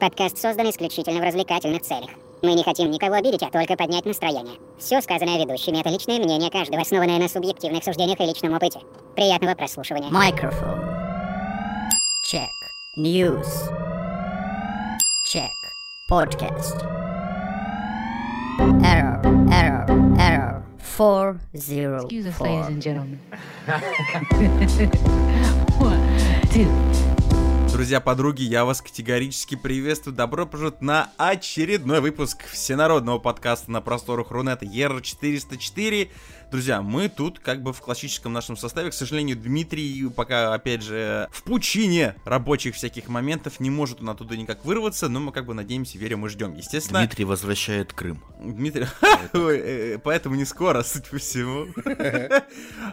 Подкаст создан исключительно в развлекательных целях. Мы не хотим никого обидеть, а только поднять настроение. Все сказанное ведущими — это личное мнение каждого, основанное на субъективных суждениях и личном опыте. Приятного прослушивания. Microphone. Check. News. Check. Podcast. Error. Error. Error. Four zero Excuse us, ladies and gentlemen. One, two. Друзья, подруги, я вас категорически приветствую. Добро пожаловать на очередной выпуск всенародного подкаста на просторах Рунета Ера 404. Друзья, мы тут как бы в классическом нашем составе. К сожалению, Дмитрий пока, опять же, в пучине рабочих всяких моментов не может он оттуда никак вырваться, но мы как бы надеемся, верим и ждем. Естественно, Дмитрий возвращает Крым. Дмитрий, Ой, э, поэтому не скоро, судя по всему.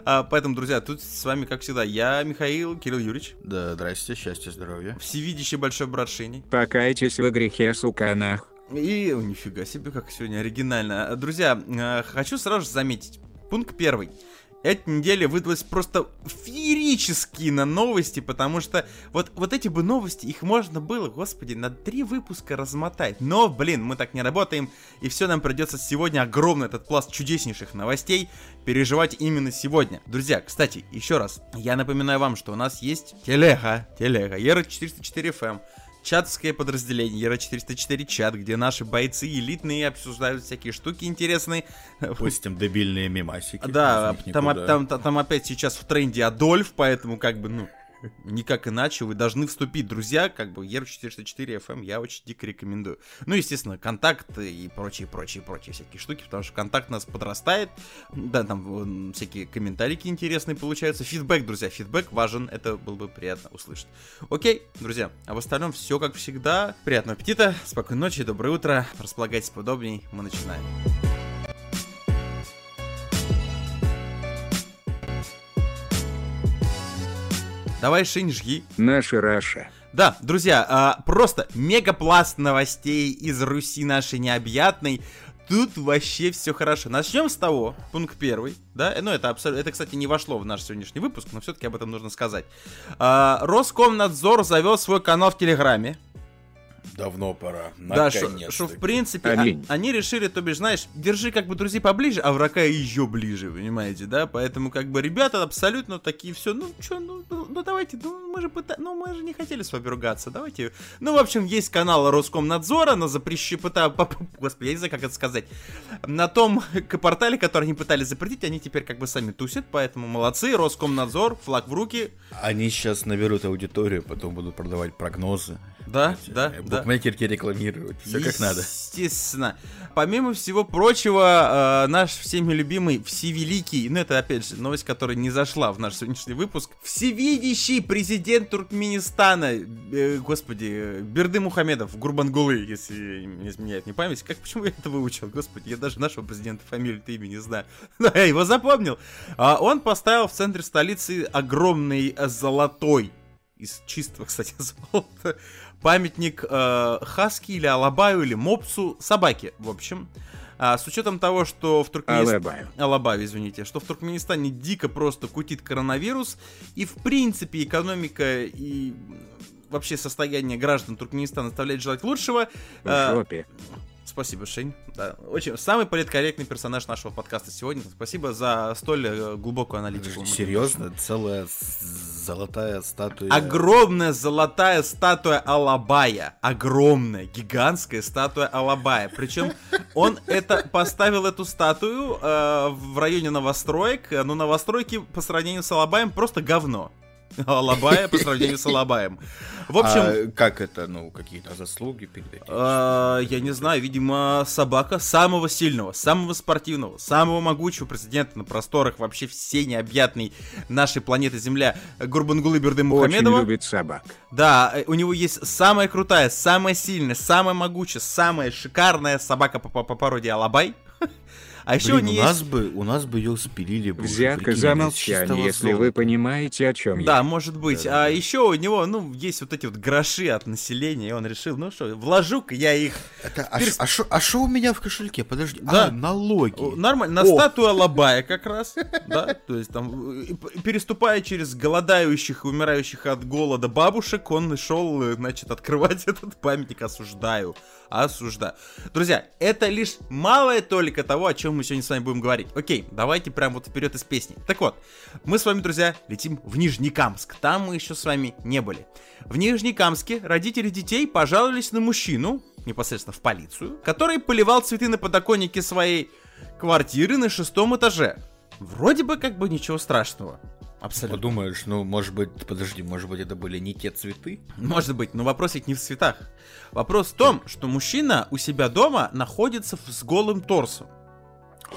А, Поэтому, друзья, тут с вами, как всегда, я, Михаил, Кирилл Юрьевич, Да, здрасте, счастья, здоровья. всевидящий большой брат Шени. Покайтесь в грехе, суканах. И, нифига себе, как сегодня оригинально. Друзья, э, хочу сразу же заметить. Пункт первый. Эта неделя выдалась просто феерические на новости, потому что вот, вот эти бы новости, их можно было, господи, на три выпуска размотать. Но, блин, мы так не работаем, и все нам придется сегодня огромный этот пласт чудеснейших новостей переживать именно сегодня. Друзья, кстати, еще раз, я напоминаю вам, что у нас есть телега, телега, Ера 404 FM, чатское подразделение Ера 404 чат, где наши бойцы элитные обсуждают всякие штуки интересные. Пустим дебильные мемасики. Да, там, там, там, там опять сейчас в тренде Адольф, поэтому как бы, ну, никак иначе вы должны вступить, друзья, как бы Ера 404 FM я очень дико рекомендую. Ну, естественно, контакты и прочие, прочие, прочие всякие штуки, потому что контакт нас подрастает, да, там всякие комментарики интересные получаются, фидбэк, друзья, фидбэк важен, это было бы приятно услышать. Окей, друзья, а в остальном все как всегда. Приятного аппетита, спокойной ночи, доброе утро, располагайтесь поудобней, мы начинаем. Давай, Шинь, жги. Наша Раша. Да, друзья, а, просто мегапласт новостей из Руси нашей необъятной. Тут вообще все хорошо. Начнем с того, пункт первый, да, ну это абсолютно, это, кстати, не вошло в наш сегодняшний выпуск, но все-таки об этом нужно сказать. А, Роскомнадзор завел свой канал в Телеграме. Давно пора. Да, что Наконец-то. в принципе, а- Аминь. они решили, то бишь, знаешь, держи как бы друзей поближе, а врага еще ближе, понимаете, да? Поэтому как бы ребята абсолютно такие все, ну что, ну, ну, ну, давайте, ну мы же пыта... ну мы же не хотели с вами ругаться, давайте. Ну, в общем, есть канал Роскомнадзора на запрещи... пыта... по- по- Господи, я не знаю, как это сказать. На том к- портале, который они пытались запретить, они теперь как бы сами тусят, поэтому молодцы, Роскомнадзор, флаг в руки. Они сейчас наберут аудиторию, потом будут продавать прогнозы. Да, да, Э, да. Букмекерки рекламировать. Все как надо. Естественно. Помимо всего прочего, э, наш всеми любимый всевеликий, ну это опять же новость, которая не зашла в наш сегодняшний выпуск, всевидящий президент Туркменистана, э, господи, Берды Мухамедов, Гурбангулы, если не изменяет мне память. Как, почему я это выучил? Господи, я даже нашего президента фамилию-то имя не знаю. Но я его запомнил. А он поставил в центре столицы огромный э, золотой из чистого, кстати, золота, памятник э, Хаски или Алабаю или Мопсу собаки, в общем. А, с учетом того, что в Туркменистане... Алабаю. Извините. Что в Туркменистане дико просто кутит коронавирус, и в принципе экономика и вообще состояние граждан Туркменистана оставляет желать лучшего. В Э, жопе. Спасибо, Шень. Да, очень самый политкорректный персонаж нашего подкаста сегодня. Спасибо за столь э, глубокую аналитику. Серьезно? Целая золотая статуя. Огромная золотая статуя Алабая. Огромная, гигантская статуя Алабая. Причем он это поставил эту статую э, в районе новостроек. Но новостройки по сравнению с Алабаем просто говно. Алабая по сравнению с Алабаем. В общем, А как это, ну, какие-то заслуги перед этим? А, я не знаю, видимо, собака самого сильного, самого спортивного, самого могучего президента на просторах вообще всей необъятной нашей планеты Земля Гурбангулы Берды Очень Мухамедова. любит собак. Да, у него есть самая крутая, самая сильная, самая могучая, самая шикарная собака по, по, по породе Алабай. А еще Блин, у есть... нас бы, у нас бы ее спилили бы. Взятка за молчание, если вы понимаете, о чем Да, я. может быть. Да-да-да. А еще у него, ну, есть вот эти вот гроши от населения, и он решил, ну что, вложу-ка я их. Это, а Перс- ш- а а что у меня в кошельке? Подожди. Да. А, налоги. Нормально, на О. статую Алабая как раз, да, то есть там, переступая через голодающих и умирающих от голода бабушек, он шел, э, значит, открывать этот памятник, осуждаю, осуждаю. Друзья, это лишь малая толика того, о чем мы сегодня с вами будем говорить. Окей, давайте прям вот вперед из песни. Так вот, мы с вами, друзья, летим в Нижнекамск, там мы еще с вами не были. В Нижнекамске родители детей пожаловались на мужчину, непосредственно в полицию, который поливал цветы на подоконнике своей квартиры на шестом этаже. Вроде бы как бы ничего страшного. Абсолютно. Подумаешь, ну, может быть, подожди, может быть, это были не те цветы? Может быть, но вопрос ведь не в цветах. Вопрос в том, что мужчина у себя дома находится с голым торсом.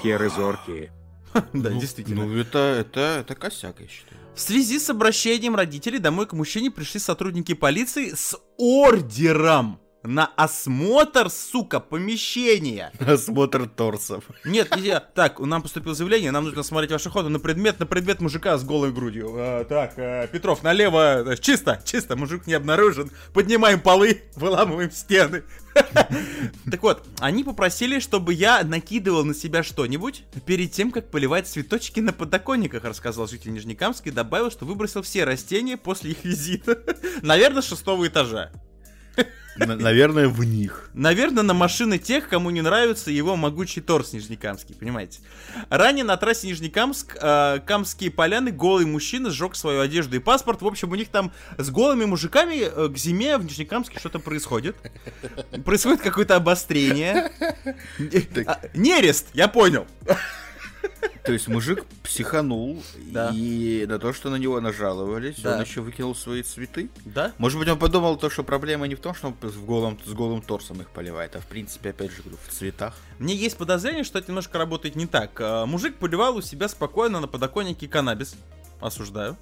Херы зоркие. Да, Ну, действительно. Ну, это, это, это косяк, я считаю. В связи с обращением родителей домой к мужчине пришли сотрудники полиции с ордером на осмотр, сука, помещения. Осмотр торсов. Нет, я... Так, нам поступило заявление, нам нужно смотреть ваши ходы на предмет, на предмет мужика с голой грудью. А, так, а, Петров, налево, э, чисто, чисто, мужик не обнаружен. Поднимаем полы, выламываем стены. Так вот, они попросили, чтобы я накидывал на себя что-нибудь перед тем, как поливать цветочки на подоконниках, рассказал житель Нижнекамска и добавил, что выбросил все растения после их визита. Наверное, с шестого этажа. Наверное, в них. Наверное, на машины тех, кому не нравится его могучий торс нижнекамский, понимаете? Ранее на трассе Нижнекамск, э, Камские поляны, голый мужчина сжег свою одежду и паспорт. В общем, у них там с голыми мужиками э, к зиме в Нижнекамске что-то происходит. Происходит какое-то обострение. А, Нерест, я понял. То есть мужик психанул, Да. и на то, что на него нажаловались, Да. он еще выкинул свои цветы. Да? Может быть, он подумал то, что проблема не в том, что он с голым, с голым торсом их поливает, а в принципе, опять же, говорю, в цветах. Мне есть подозрение, что это немножко работает не так. А, Мужик поливал у себя спокойно на подоконнике каннабис. Осуждаю.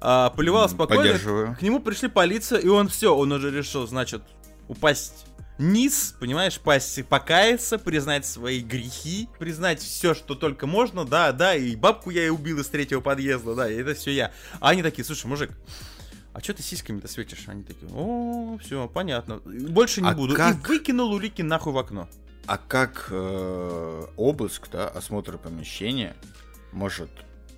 А, Поливал спокойно. поддерживаю. К нему пришли полиция, и он все, он уже решил, значит, упасть низ, понимаешь, пасть, покаяться, признать свои грехи, признать все, что только можно, да, да, и бабку я и убил из третьего подъезда, да, и это все я. А они такие, слушай, мужик, а что ты сиськами-то светишь? Они такие, о, все, понятно, больше не А буду. как? И выкинул улики нахуй в окно. А как э, обыск, да, осмотр помещения может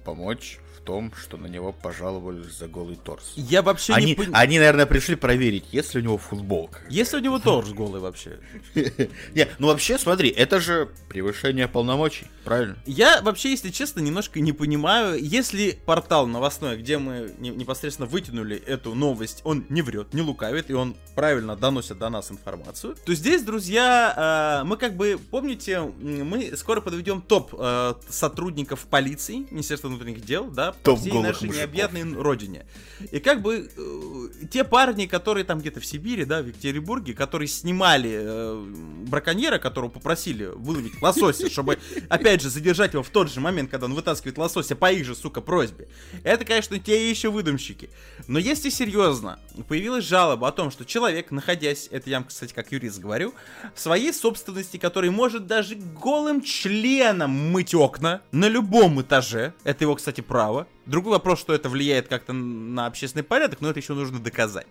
помочь том, что на него пожаловались за голый торс? Я вообще не Они, понимаю. они, наверное, пришли проверить, есть ли у него футболка. Если у него торс голый вообще. Не, ну вообще, смотри, это же превышение полномочий, правильно? Я вообще, если честно, немножко не понимаю, если портал новостной, где мы не- непосредственно вытянули эту новость, он не врет, не лукавит, и он правильно доносит до нас информацию, то здесь, друзья, э, мы как бы, помните, мы скоро подведем топ э, сотрудников полиции, Министерства внутренних дел, да, по Топ всей нашей мужиков. необъятной родине. И как бы э, те парни, которые там где-то в Сибири, да, в Екатеринбурге, которые снимали э, браконьера, которого попросили выловить лосося, чтобы, опять же, задержать его в тот же момент, когда он вытаскивает лосося по их же, сука, просьбе. Это, конечно, те еще выдумщики. Но если серьезно, появилась жалоба о том, что человек, находясь, это я, кстати, как юрист говорю, в своей собственности, который может даже голым членом мыть окна на любом этаже, это его, кстати, право. Другой вопрос, что это влияет как-то на общественный порядок, но это еще нужно доказать.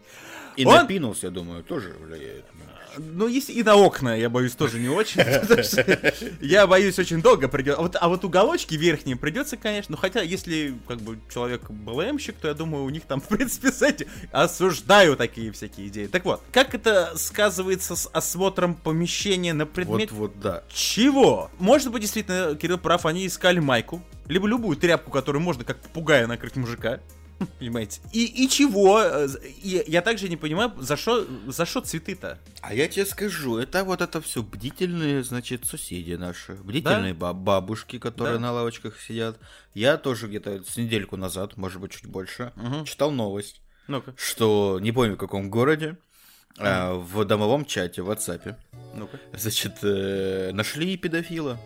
И Он- на пинус, я думаю, тоже влияет. Ну, если и на окна, я боюсь, тоже не очень. Я боюсь, очень долго придется. А вот, а вот уголочки верхние придется, конечно. Ну, хотя, если как бы человек БЛМщик, то я думаю, у них там, в принципе, с этим осуждаю такие всякие идеи. Так вот, как это сказывается с осмотром помещения на предмет Вот, вот, да. чего? Может быть, действительно, Кирилл прав, они искали майку, либо любую тряпку, которую можно как попугая накрыть мужика. Понимаете? И, и чего? И я также не понимаю, за что за что цветы-то? А я тебе скажу, это вот это все бдительные, значит, соседи наши, бдительные ба- бабушки, которые Да. на лавочках сидят. Я тоже где-то с недельку назад, может быть, чуть больше, Мгм. читал новость, Ну-ка, что не помню в каком городе, а, в домовом чате в WhatsApp, ну-ка. значит, э, нашли педофила.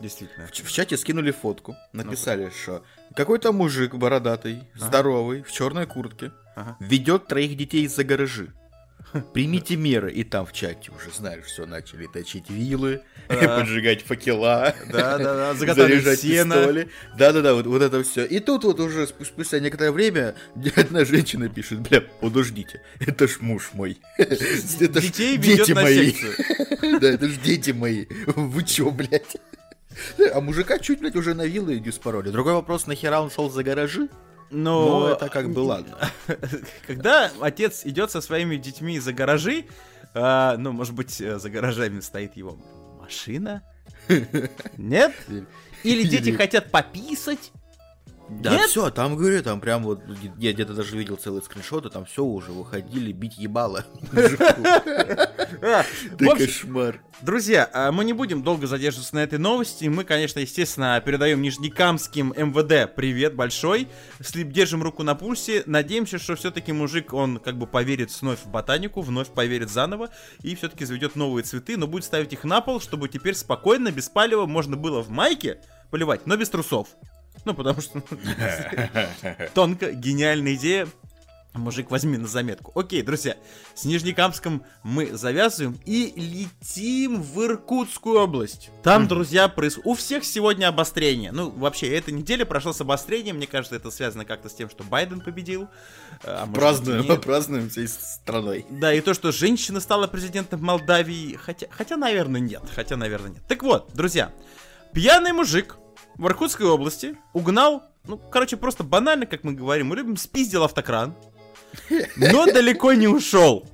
Действительно. В, в чате скинули фотку, написали, что какой-то мужик бородатый, Ага. здоровый, в черной куртке, Ага. ведет троих детей за гаражи. примите меры. И там в чате уже, знаешь, все, начали точить вилы, Да. поджигать факела. Заготовить заряжать сено. пистоли. Да-да-да, вот, вот это все. И тут вот уже спу- спустя некоторое время одна женщина пишет, бля, подождите, это ж муж мой. Это ж Детей дети мои. Да, это ж дети мои. Вы чё, блядь? А мужика чуть, блядь, уже на виллы не спороли. Другой вопрос, нахера он шел за гаражи? Но Ну, это как бы ладно. Когда отец идет со своими детьми за гаражи, а, ну, может быть, э, за гаражами стоит его машина? Нет? Или дети хотят пописать? Да, Нет? все, там, говорю, там прям вот, я где-то даже видел целые скриншоты, там все уже выходили бить ебало. Ты кошмар. Друзья, а мы не будем долго задерживаться на этой новости. Мы, конечно, естественно, передаем Нижнекамским МВД привет большой. Слип, держим руку на пульсе. Надеемся, что все-таки мужик, он как бы поверит вновь в ботанику, вновь поверит заново и все-таки заведет новые цветы, но будет ставить их на пол, чтобы теперь спокойно, без палева можно было в майке поливать, но без трусов. Ну, потому что тонко, гениальная идея. Мужик, возьми на заметку. Окей, друзья, с Нижнекамском мы завязываем и летим в Иркутскую область. Там, друзья, проис... у всех сегодня обострение. Ну, вообще, эта неделя прошла с обострением. Мне кажется, это связано как-то с тем, что Байден победил. А, Празднуем, нет. празднуем всей страной. Да, и то, что женщина стала президентом Молдавии. Хотя, хотя, наверное, нет. Хотя, наверное, нет. Так вот, друзья, пьяный мужик в Иркутской области угнал, ну, короче, просто банально, как мы говорим, мы любим, спиздил автокран, но далеко не ушел.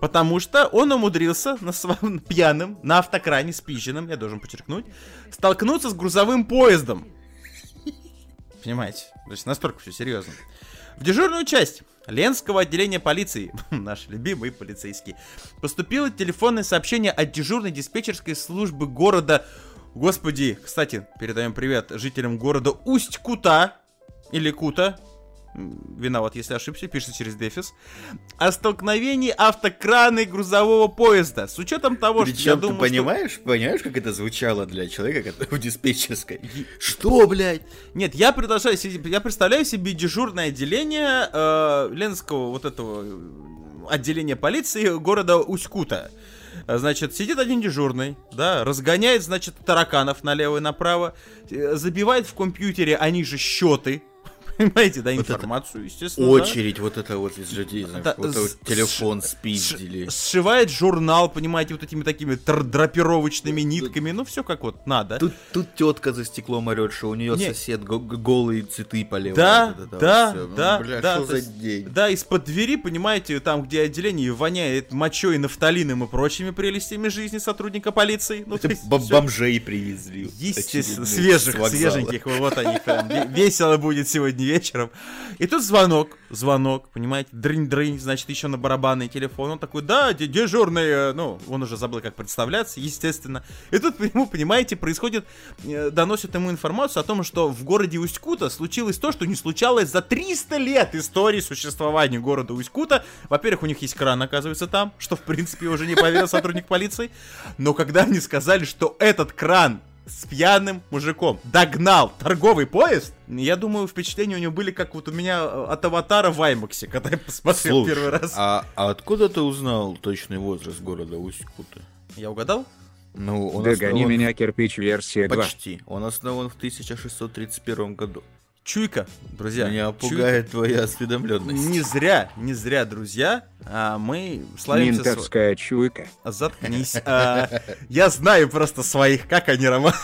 Потому что он умудрился на своем пьяным, на автокране спизженном, я должен подчеркнуть, столкнуться с грузовым поездом. Понимаете? То есть настолько все серьезно. В дежурную часть Ленского отделения полиции, наш любимый полицейский, поступило телефонное сообщение от дежурной диспетчерской службы города... Господи, кстати, передаем привет жителям города Усть-Кута, или Кута, виноват, если ошибся, пишется через дефис, о столкновении автокрана и грузового поезда. С учетом того, что я Причем ты думаю, что- понимаешь, понимаешь, как это звучало для человека, который в диспетчерской? Что, блядь? Нет, я предложаю себе, я представляю себе дежурное отделение э, Ленского вот этого э, отделения полиции города Усть-Кута. Значит, сидит один дежурный, да, разгоняет, значит, тараканов налево и направо, э, забивает в компьютере они же счеты, понимаете, да, Вот информацию, естественно. да. Очередь вот это вот из людей, Да, вот это вот с- телефон с- спиздили. Сшивает журнал, понимаете, вот этими такими драпировочными нитками, ну все как вот надо. Тут, тут тетка за стеклом орет, что у нее Нет. сосед го- голые цветы поливает. Да, Вот это вот да. Ну, да, Бля, да, что то за есть- день? Да, из-под двери, понимаете, там, где отделение воняет мочой, нафталином и прочими прелестями жизни сотрудника полиции. Ну, есть бомжей привезли. Естественно, свежих, свеженьких, вот они прям ве- весело будет сегодня вечером. И тут звонок, звонок, понимаете, дрынь-дрынь, значит, еще на барабанный телефон. Он такой, да, де- дежурный, э, ну, он уже забыл, как представляться, естественно. И тут понимаете, происходит, э, доносят ему информацию о том, что в городе Усть-Кута случилось то, что не случалось за 300 лет истории существования города Усть-Кута. Во-первых, у них есть кран, оказывается, там, что, в принципе, уже не поверил сотрудник полиции. Но когда они сказали, что этот кран с пьяным мужиком догнал торговый поезд, я думаю, впечатления у него были как вот у меня э, от аватара в Аймаксе, когда я посмотрел Слушай, первый раз. А, а откуда ты узнал точный возраст города Усть-Кута? Я угадал? Ну, он Догони основан- меня, кирпич, версия 2. Почти. Он основан в 1631 году. Чуйка, друзья. Меня чуйка. пугает твоя осведомленность. Не зря, не зря, друзья, а мы славимся... Ментовская чуйка. Заткнись. А, Я знаю просто своих, как они, Роман.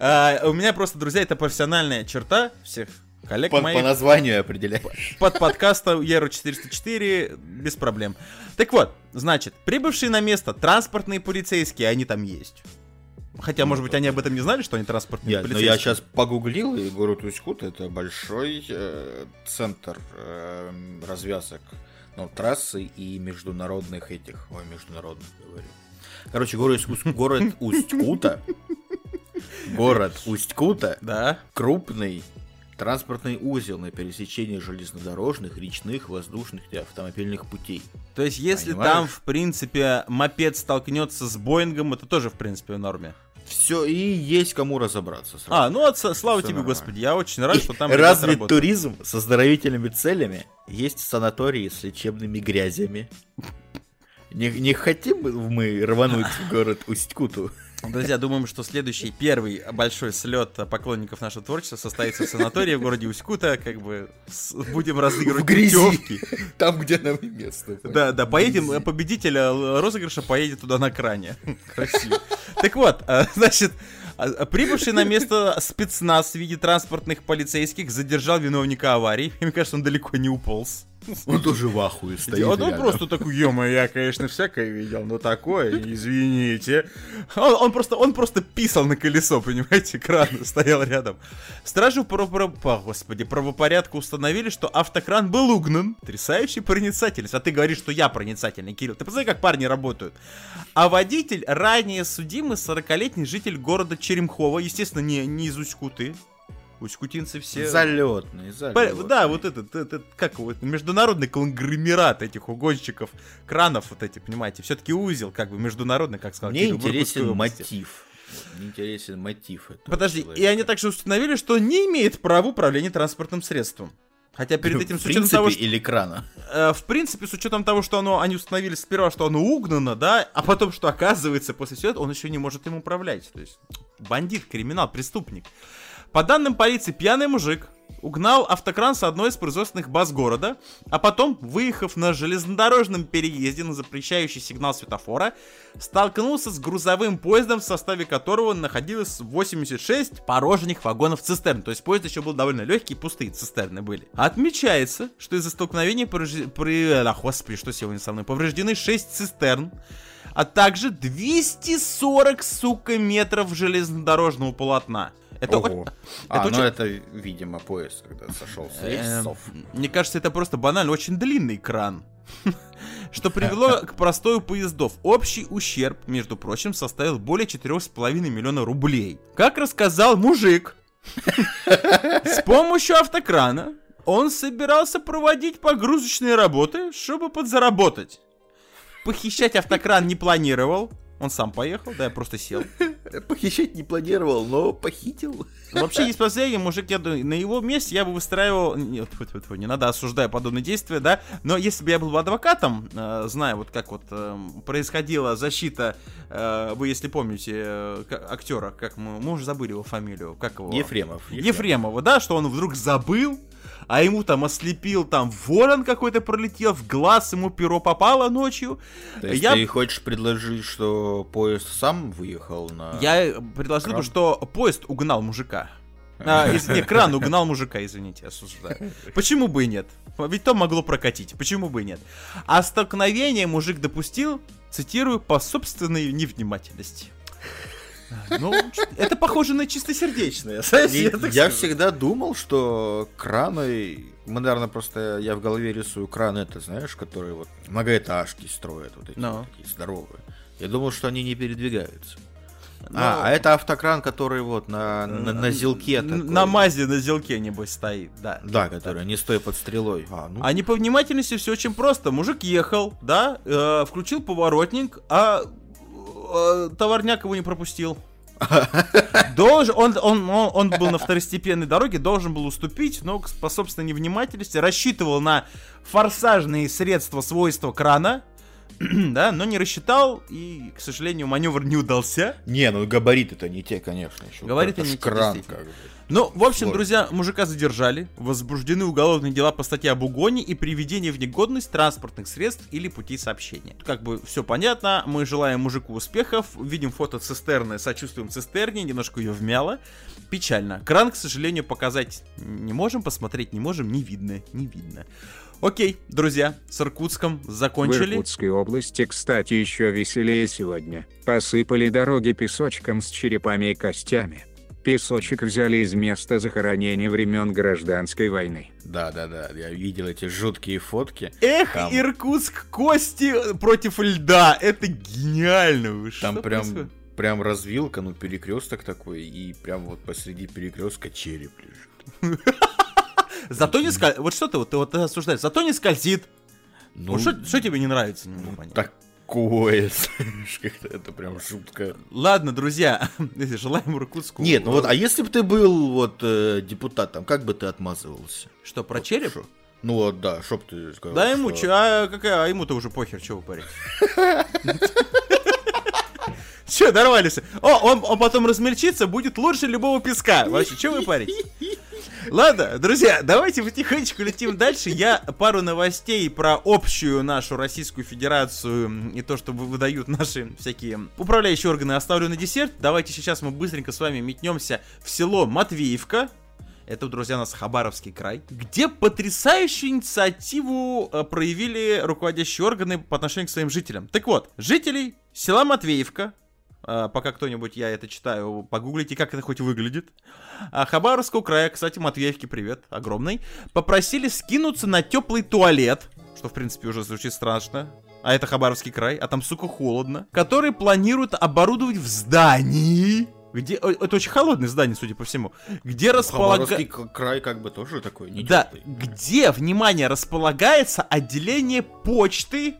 А, У меня просто, друзья, это профессиональная черта всех коллег По, моих. по названию определяешь. под подкаста Еру 404 без проблем. Так вот, значит, прибывшие на место транспортные полицейские, они там есть. Хотя, может быть, они об этом не знали, что они транспортные Я, но полицейские. я сейчас погуглил, и город Усть-Кут это большой э, центр э, развязок ну, трассы и международных этих. Ой, международных говорю. Короче, город, город Усть-Кута. Город Усть-Кута Да. крупный транспортный узел на пересечении железнодорожных, речных, воздушных и автомобильных путей. То есть, если Понимаешь? там, в принципе, мопед столкнется с Боингом, это тоже, в принципе, в норме. Все, и есть кому разобраться. сразу. А, ну, от, слава Всё тебе, нормально. господи, я очень рад, что там Развит работают. туризм с оздоровительными целями. Есть санатории с лечебными грязями. Не, не хотим мы рвануть в город Усть-Куту? Друзья, думаем, что следующий, первый большой слет поклонников нашего творчества состоится в санатории в городе Усть-Кута. Как бы с- будем разыгрывать В грязи. путевки. Там, где нам место. Да, да, поедем, э, победитель э, розыгрыша поедет туда на кране. Красиво. Так вот, э, значит, а, прибывший на место спецназ в виде транспортных полицейских задержал виновника аварии. Мне кажется, он далеко не уполз. Он тоже в ахуе стоит Он, он просто такой, ё я, конечно, всякое видел, но такое, извините. Он, он просто, он просто писал на колесо, понимаете, кран стоял рядом. Стражи, про, про- по- господи, правопорядка установили, что автокран был угнан. Потрясающий проницательность. А ты говоришь, что я проницательный, Кирилл. Ты посмотри, как парни работают. А водитель, ранее судимый 40-летний житель города Черемхова, естественно, не, не из Усть-Куты. Усть-Кутинцы все... Залетный, По- залетный. Да, вот этот, этот, как это международный конгломерат этих угонщиков, кранов вот эти, понимаете, все-таки узел, как бы международный, как сказал Мне Кирилл, интересен мотив. Мне интересен мотив этого Подожди, человека. и они также установили, что он не имеет права управления транспортным средством. Хотя перед этим, в с учетом того, что, или крана. э, в принципе, с учетом того, что оно, они установили сперва, что оно угнано, да, а потом, что оказывается, после всего этого, он еще не может им управлять. То есть, бандит, криминал, преступник. По данным полиции, пьяный мужик угнал автокран с одной из производственных баз города, а потом, выехав на железнодорожном переезде на запрещающий сигнал светофора, столкнулся с грузовым поездом, в составе которого находилось 86 порожних вагонов цистерн. То есть поезд еще был довольно легкий, пустые цистерны были. Отмечается, что из-за столкновения порож- при... а, господи, что сегодня со мной? Повреждены 6 цистерн, а также 240, сука, метров железнодорожного полотна. Это, Ого. о- А, это ну очень- это, видимо, поезд, когда сошел с Эм, рельсов. Мне кажется, это просто банально очень длинный кран. Что привело к простою поездов. Общий ущерб, между прочим, составил более 4,5 миллиона рублей. Как рассказал мужик, с помощью автокрана он собирался проводить погрузочные работы, чтобы подзаработать. Похищать автокран не планировал. Он сам поехал, да, я просто сел. Похищать не планировал, но похитил. Вообще есть последний мужик, я думаю, на его месте я бы выстраивал, нет, тьфу, тьфу, тьфу, не надо осуждать подобные действия, да, но если бы я был бы адвокатом, э, зная вот как вот э, происходила защита, э, вы если помните э, актера, как мы, мы уже забыли его фамилию, как его? Ефремов. Ефремова, да, что он вдруг забыл, а ему там ослепил, там ворон какой-то пролетел, в глаз ему перо попало ночью. То есть я ты хочешь предложить, что поезд сам выехал на... Я предложил бы, кран? что поезд угнал мужика. А, из- не, кран угнал мужика, извините, осуждаю. Почему бы и нет? Ведь то могло прокатить, почему бы и нет? А столкновение мужик допустил, цитирую, по собственной невнимательности. Ну, это похоже на чистосердечное. я так всегда думал, что краны... Мы, наверное, просто... Я в голове рисую краны, это, знаешь, которые вот многоэтажки строят, вот эти Ну. вот такие здоровые. Я думал, что они не передвигаются. Ну, А, а это автокран, который вот на, на, на зелке Н- такой. На мазе, на зелке, небось, стоит, да. Да, который не стоит под стрелой. А, ну, А не по внимательности все очень просто. Мужик ехал, да, э, включил поворотник, а э, товарняк его не пропустил. Должен, он, он, он, он был на второстепенной дороге, должен был уступить, но по собственной невнимательности рассчитывал на форсажные средства свойства крана, да, но не рассчитал, и, к сожалению, маневр не удался. Не, ну габариты-то не те, конечно. еще. Габариты не те, кран, как бы. Ну, в общем, Сложно. друзья, мужика задержали, возбуждены уголовные дела по статье об угоне и приведении в негодность транспортных средств или путей сообщения. Как бы все понятно, мы желаем мужику успехов, видим фото цистерны, сочувствуем цистерне, немножко ее вмяло. Печально. Кран, к сожалению, показать не можем, посмотреть не можем, не видно, не видно. Окей, друзья, с Иркутском В закончили. Иркутской области, кстати, еще веселее сегодня. Посыпали дороги песочком с черепами и костями. Песочек взяли из места захоронения времен гражданской войны. Да, да, да. Я видел эти жуткие фотки. Эх, Там- Иркутск, кости против льда, это гениально. Вы Там прям, происходит? прям развилка, ну перекресток такой, и прям вот посреди перекрестка череп лежит. Зато не скользит. Вот что ты вот, осуждаешь. Зато не скользит. Ну, что, тебе не нравится? Не как-то это прям жутко. Ладно, друзья, желаем Иркутску. Нет, ну вот, а если бы ты был вот э, депутатом, как бы ты отмазывался? Что, про череп? Шо? Ну вот, да, чтоб ты сказал. Да ему, что- а, какая, а ему-то уже похер, чего парить. Че, нормально О, он, он потом размельчится, будет лучше любого песка. Вообще, что вы парить? Ладно, друзья, давайте потихонечку летим дальше. Я пару новостей про общую нашу Российскую Федерацию и то, что вы- выдают наши всякие управляющие органы, оставлю на десерт. Давайте сейчас мы быстренько с вами метнемся в село Матвеевка. Это, друзья, у нас Хабаровский край, где потрясающую инициативу э, проявили руководящие органы по отношению к своим жителям. Так вот, жителей села Матвеевка, пока кто-нибудь, я это читаю, погуглите, как это хоть выглядит, а Хабаровского края, кстати, Матвеевке привет, огромный, попросили скинуться на теплый туалет, что, в принципе, уже звучит страшно, а это Хабаровский край, а там, сука, холодно, который планируют оборудовать в здании, где... Это очень холодное здание, судя по всему. Где располагается... Хабаровский к- край как бы тоже такой, не Да, где, внимание, располагается отделение почты,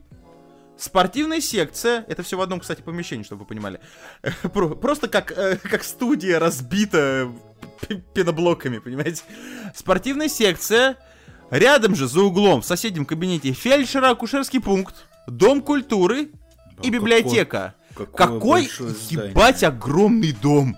спортивная секция, это все в одном, кстати, помещении, чтобы вы понимали. Про- Просто как, э, как студия разбита пеноблоками, понимаете? Спортивная секция, рядом же, за углом, в соседнем кабинете фельдшера-акушерский пункт, дом культуры и библиотека. какое Какой, ебать, огромный дом.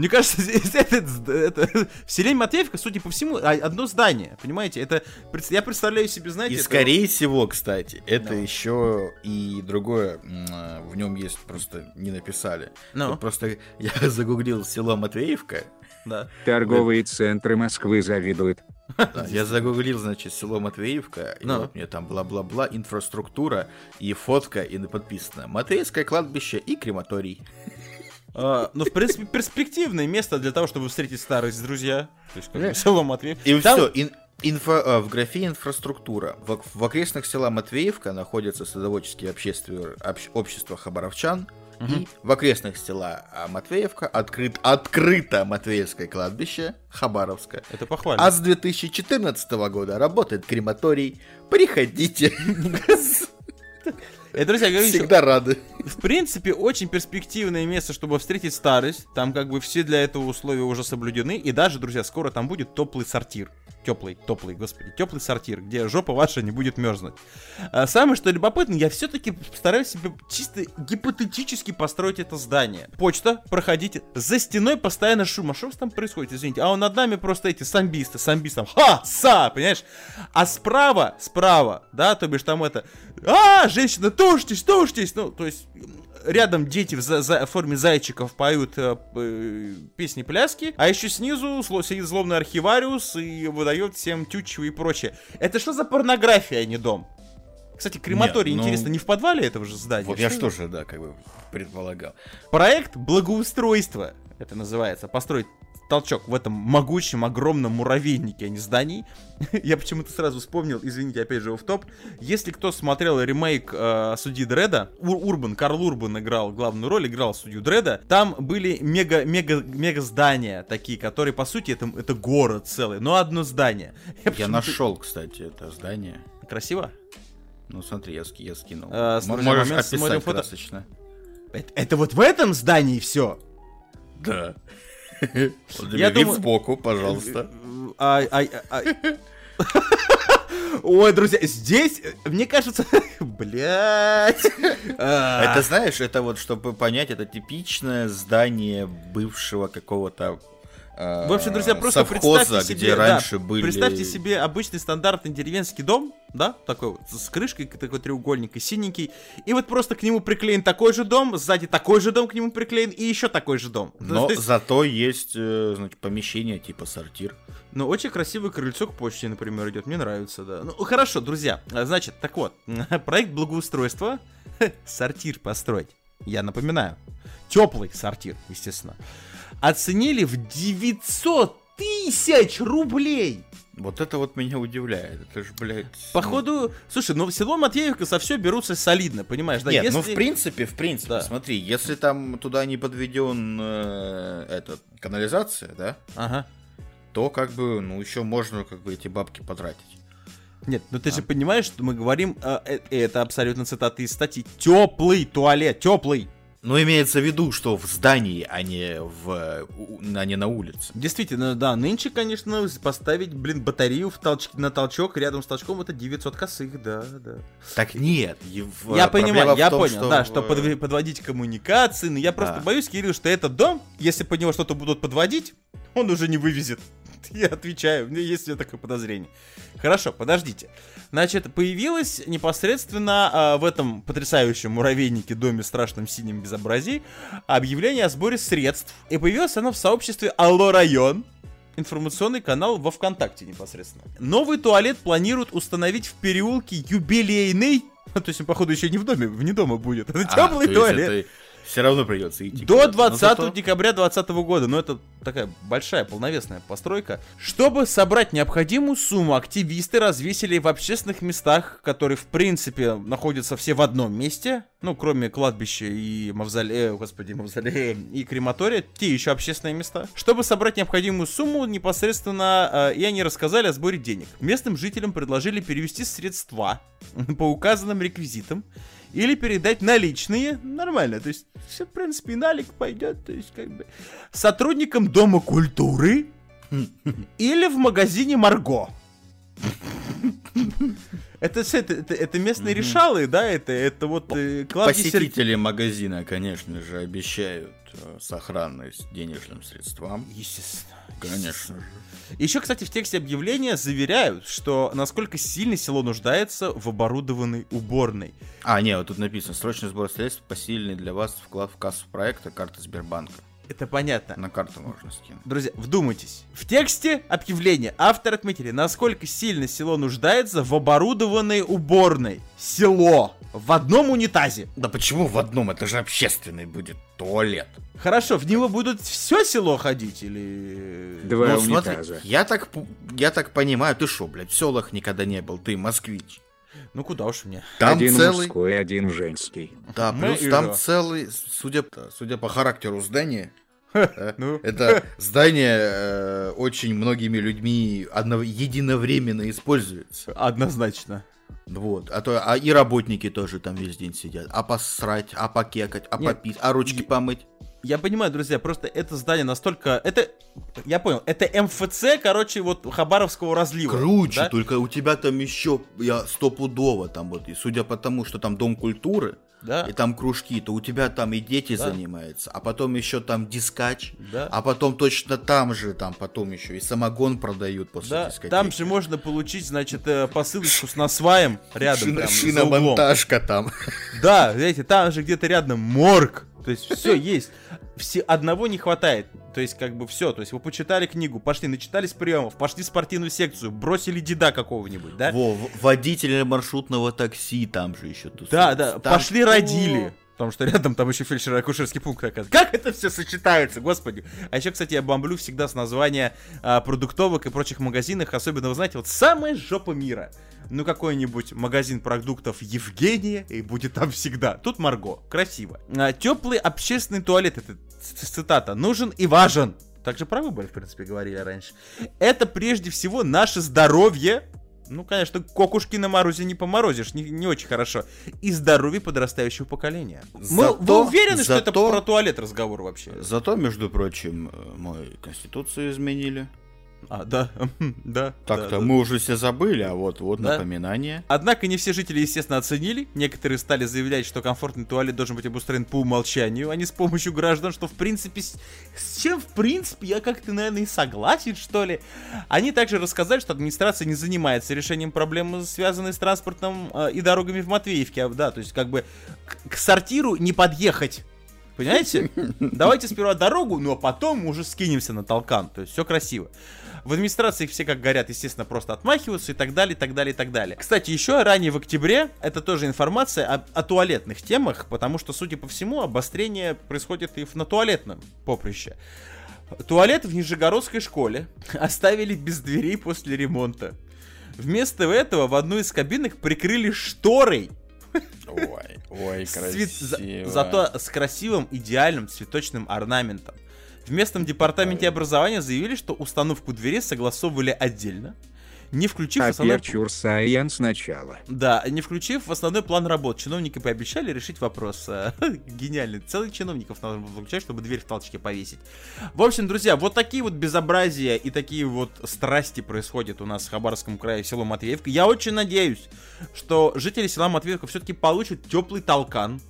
Мне кажется, здесь это- в селе Матвеевка, судя по всему, а- одно здание, понимаете? Это я представляю себе, знаете, И это- скорее всего, кстати, это Ну. еще и другое, в нем есть просто не написали. Ну. Вот просто я загуглил село Матвеевка, да. Торговые центры Москвы завидуют. да, я загуглил, значит, село Матвеевка, и Ну. вот мне там бла-бла-бла, инфраструктура, и фотка, и подписано. Матвеевское кладбище и крематорий. А, ну, в принципе, перспективное место для того, чтобы встретить старость, друзья. То есть, как бы, село Матвеевка. И Там- все, инфо, а, в графе инфраструктура. В, в окрестных села Матвеевка находятся садоводческие обществе- общ- общества хабаровчан. И в окрестных села а, Матвеевка открыт, открыто Матвеевское кладбище Хабаровска. Это похвально. А с 2014 года работает крематорий. Приходите. Э, друзья, говорю, Всегда рады. в принципе, очень перспективное место, чтобы встретить старость. Там как бы все для этого условия уже соблюдены. И даже, друзья, скоро там будет теплый сортир. Теплый, теплый, господи, теплый сортир, где жопа ваша не будет мерзнуть. А самое что любопытно, я все-таки стараюсь себе чисто гипотетически построить это здание. Почта, проходите, за стеной постоянно шум. А что у вас там происходит, извините? А он над нами просто эти самбисты, там, ха, са, понимаешь? А справа, справа, да, то бишь там это, а, женщина, тушьтесь, тушьтесь, ну, то есть рядом дети в, за- за- в форме зайчиков поют э, п- песни пляски, а еще снизу сло- сидит злобный архивариус и выдает всем тютчу и прочее. Это что за порнография, а не дом? Кстати, крематорий, Нет, ну, интересно, не в подвале этого же здания? Вот я Что что же, да, как бы предполагал. Проект благоустройства, это называется, построить толчок в этом могучем, огромном муравейнике, а не здании. Я почему-то сразу вспомнил, извините, опять же, в топ. Если кто смотрел ремейк э, Судьи Дреда, Ур- Урбан, Карл Урбан играл главную роль, играл Судью Дреда, там были мега-мега мега здания такие, которые, по сути, это, это город целый, но одно здание. Я почему-то- нашел, кстати, это здание. Красиво? Ну смотри, я, ски- я скинул. А, Можешь момент, описать фото. красочно. Это, это вот в этом здании все? Да. Я думаю- сбоку, пожалуйста. А, а, а, а. Ой, друзья, здесь, мне кажется, блядь. А, Это знаешь, это вот, чтобы понять, это типичное здание бывшего какого-то В общем, друзья, просто совхоза, представьте где себе, да, раньше были... представьте себе обычный стандартный деревенский дом, да, такой вот, с крышкой, такой треугольник и синенький, и вот просто к нему приклеен такой же дом, сзади такой же дом к нему приклеен, и еще такой же дом. Но То есть, зато есть, э, значит, помещение типа сортир. Ну, очень красивое крыльцо к почте, например, идет. Мне нравится, да. Ну, хорошо, друзья. А, Значит, так вот, проект благоустройства. Сортир построить. Я напоминаю. Теплый сортир, естественно. Оценили в 900 тысяч рублей. Вот это вот меня удивляет. Это же, блядь... Походу, слушай, ну в село Матвеевка со все берутся солидно, понимаешь, да? Нет, ну если- в принципе, в принципе, Да. смотри, если там туда не подведен э, этот канализация, да, Ага. то как бы, ну еще можно как бы эти бабки потратить. Нет, ну ты же понимаешь, что мы говорим, э, э, это абсолютно цитаты из статьи. Теплый туалет, теплый. Но имеется в виду, что в здании, а не, в, а не на улице. Действительно, да, нынче, конечно, поставить, блин, батарею в толчки, на толчок рядом с толчком это 900 косых, да, да. Так нет. и в- я понимаю, я том, понял, да, в- что подв- подводить коммуникации, но я просто Да. боюсь, Кирилл, что этот дом, если под него что-то будут подводить, он уже не вывезет. Я отвечаю, у меня есть у меня такое подозрение. Хорошо, подождите. Значит, появилось непосредственно а, в этом потрясающем муравейнике доме страшном синем безобразии объявление о сборе средств. И появилось оно в сообществе Алло Район, информационный канал во ВКонтакте непосредственно. Новый туалет планируют установить в переулке Юбилейный. То есть он, походу, еще не в доме, вне дома будет. Это А, теплый туалет. это Все равно придется идти. До куда-то. Но 20 зато- декабря 2020 года. Но это такая большая, полновесная постройка. Чтобы собрать необходимую сумму, активисты развесили в общественных местах, которые, в принципе, находятся все в одном месте. Ну, кроме кладбища и мавзолея, господи, мавзолея и крематория, те еще общественные места. Чтобы собрать необходимую сумму, непосредственно, э, и они рассказали о сборе денег. Местным жителям предложили перевести средства по указанным реквизитам или передать наличные, нормально, то есть все, в принципе, и налик пойдет, то есть как бы сотрудникам Дома культуры или в магазине Марго. Это, это, это, это местные решалы, да, это, это вот э, Клавдий Сер- Посетители магазина, конечно же, обещают э, сохранность денежным средствам. Естественно. Конечно же. Еще, кстати, в тексте объявления заверяют, что насколько сильно село нуждается в оборудованной уборной. А, не, вот тут написано, срочный сбор средств посильный для вас вклад в кассу проекта карта Сбербанка. Это понятно. На карту можно скинуть. Друзья, вдумайтесь. В тексте объявления автор отметили, насколько сильно село нуждается в оборудованной уборной. Село. В одном унитазе. Да почему в одном? Это же общественный будет туалет. Хорошо, в него будут все село ходить или... Два Ну, смотри, унитаза. я так, я так понимаю, ты шо, блядь, в селах никогда не был, ты москвич. Ну куда уж мне. Там один целый, мужской, один женский. да, Мы плюс и там жо. целый, судя, судя по характеру здания, Ну. это здание э, очень многими людьми единовременно используется. Однозначно. Вот, а то а и работники тоже там весь день сидят. А посрать, а покекать, а Нет, попить, а ручки я- помыть. Я понимаю, друзья, просто это здание настолько... Это... Я понял, это МФЦ, короче, вот Хабаровского разлива. Круче, да? только у тебя там еще, я стопудово там вот, и судя по тому, что там дом культуры, Да. и там кружки, то у тебя там и дети Да. занимаются, а потом еще там дискач, Да. а потом точно там же, там потом еще и самогон продают после Да, дискотеки. там же можно получить, значит, э, посылочку с насваем рядом. Шина- прям, шиномонтажка там. Да, знаете, там же где-то рядом морг. То есть все есть. Все, одного не хватает. То есть, как бы все. То есть, вы почитали книгу, пошли, начитались приемов, пошли в спортивную секцию, бросили деда какого-нибудь, да? Во, в- водитель маршрутного такси там же еще тусуется. Да, да, Там- пошли родили. Потому что рядом там еще фельдшер-акушерский пункт оказывается. Как это все сочетается, господи. А еще, кстати, я бомблю всегда с названия а, продуктовок и прочих магазинах. Особенно, вы знаете, вот самая жопа мира. Ну, какой-нибудь магазин продуктов Евгения, и будет там всегда. Тут Марго. Красиво. А, теплый общественный туалет, это цитата, нужен и важен. Также про выборы, в принципе, говорили раньше. Это прежде всего наше здоровье. Ну, конечно, кокушки на морозе не поморозишь, не, не очень хорошо. И здоровье подрастающего поколения. Мы- Зато- вы уверены, что это зато- про туалет разговор вообще? Зато, между прочим, э, мой конституцию изменили. А, да, да. Так-то да, да. мы уже все забыли, а вот, вот Да. напоминание. Однако не все жители, естественно, оценили. Некоторые стали заявлять, что комфортный туалет должен быть обустроен по умолчанию, а не с помощью граждан, что в принципе... С, чем, в принципе, я как-то, наверное, и согласен, что ли. Они также рассказали, что администрация не занимается решением проблемы, связанной с транспортом э, и дорогами в Матвеевке. А, Да, то есть как бы к, к сортиру не подъехать. Понимаете? Давайте сперва дорогу, ну а потом уже скинемся на толкан. То есть все красиво. В администрации все как горят, естественно, просто отмахиваются и так далее, и так далее, и так далее. Кстати, еще ранее в октябре, это тоже информация о, о туалетных темах, потому что, судя по всему, обострение происходит и на туалетном поприще. Туалет в Нижегородской школе оставили без дверей после ремонта. Вместо этого в одну из кабинок прикрыли шторой Ой, ой, цвет- за- зато с красивым идеальным цветочным орнаментом. В местном департаменте образования заявили, что установку дверей согласовывали отдельно. не включив А основной... Aperture Science сначала. Да, не включив в основной план работ. Чиновники пообещали решить вопрос. А, Гениально. Целых чиновников надо было включать, чтобы дверь в толчке повесить. В общем, друзья, вот такие вот безобразия и такие вот страсти происходят у нас в Хабаровском крае, село Матвеевка. Я очень надеюсь, что жители села Матвеевка все-таки получат теплый толкан,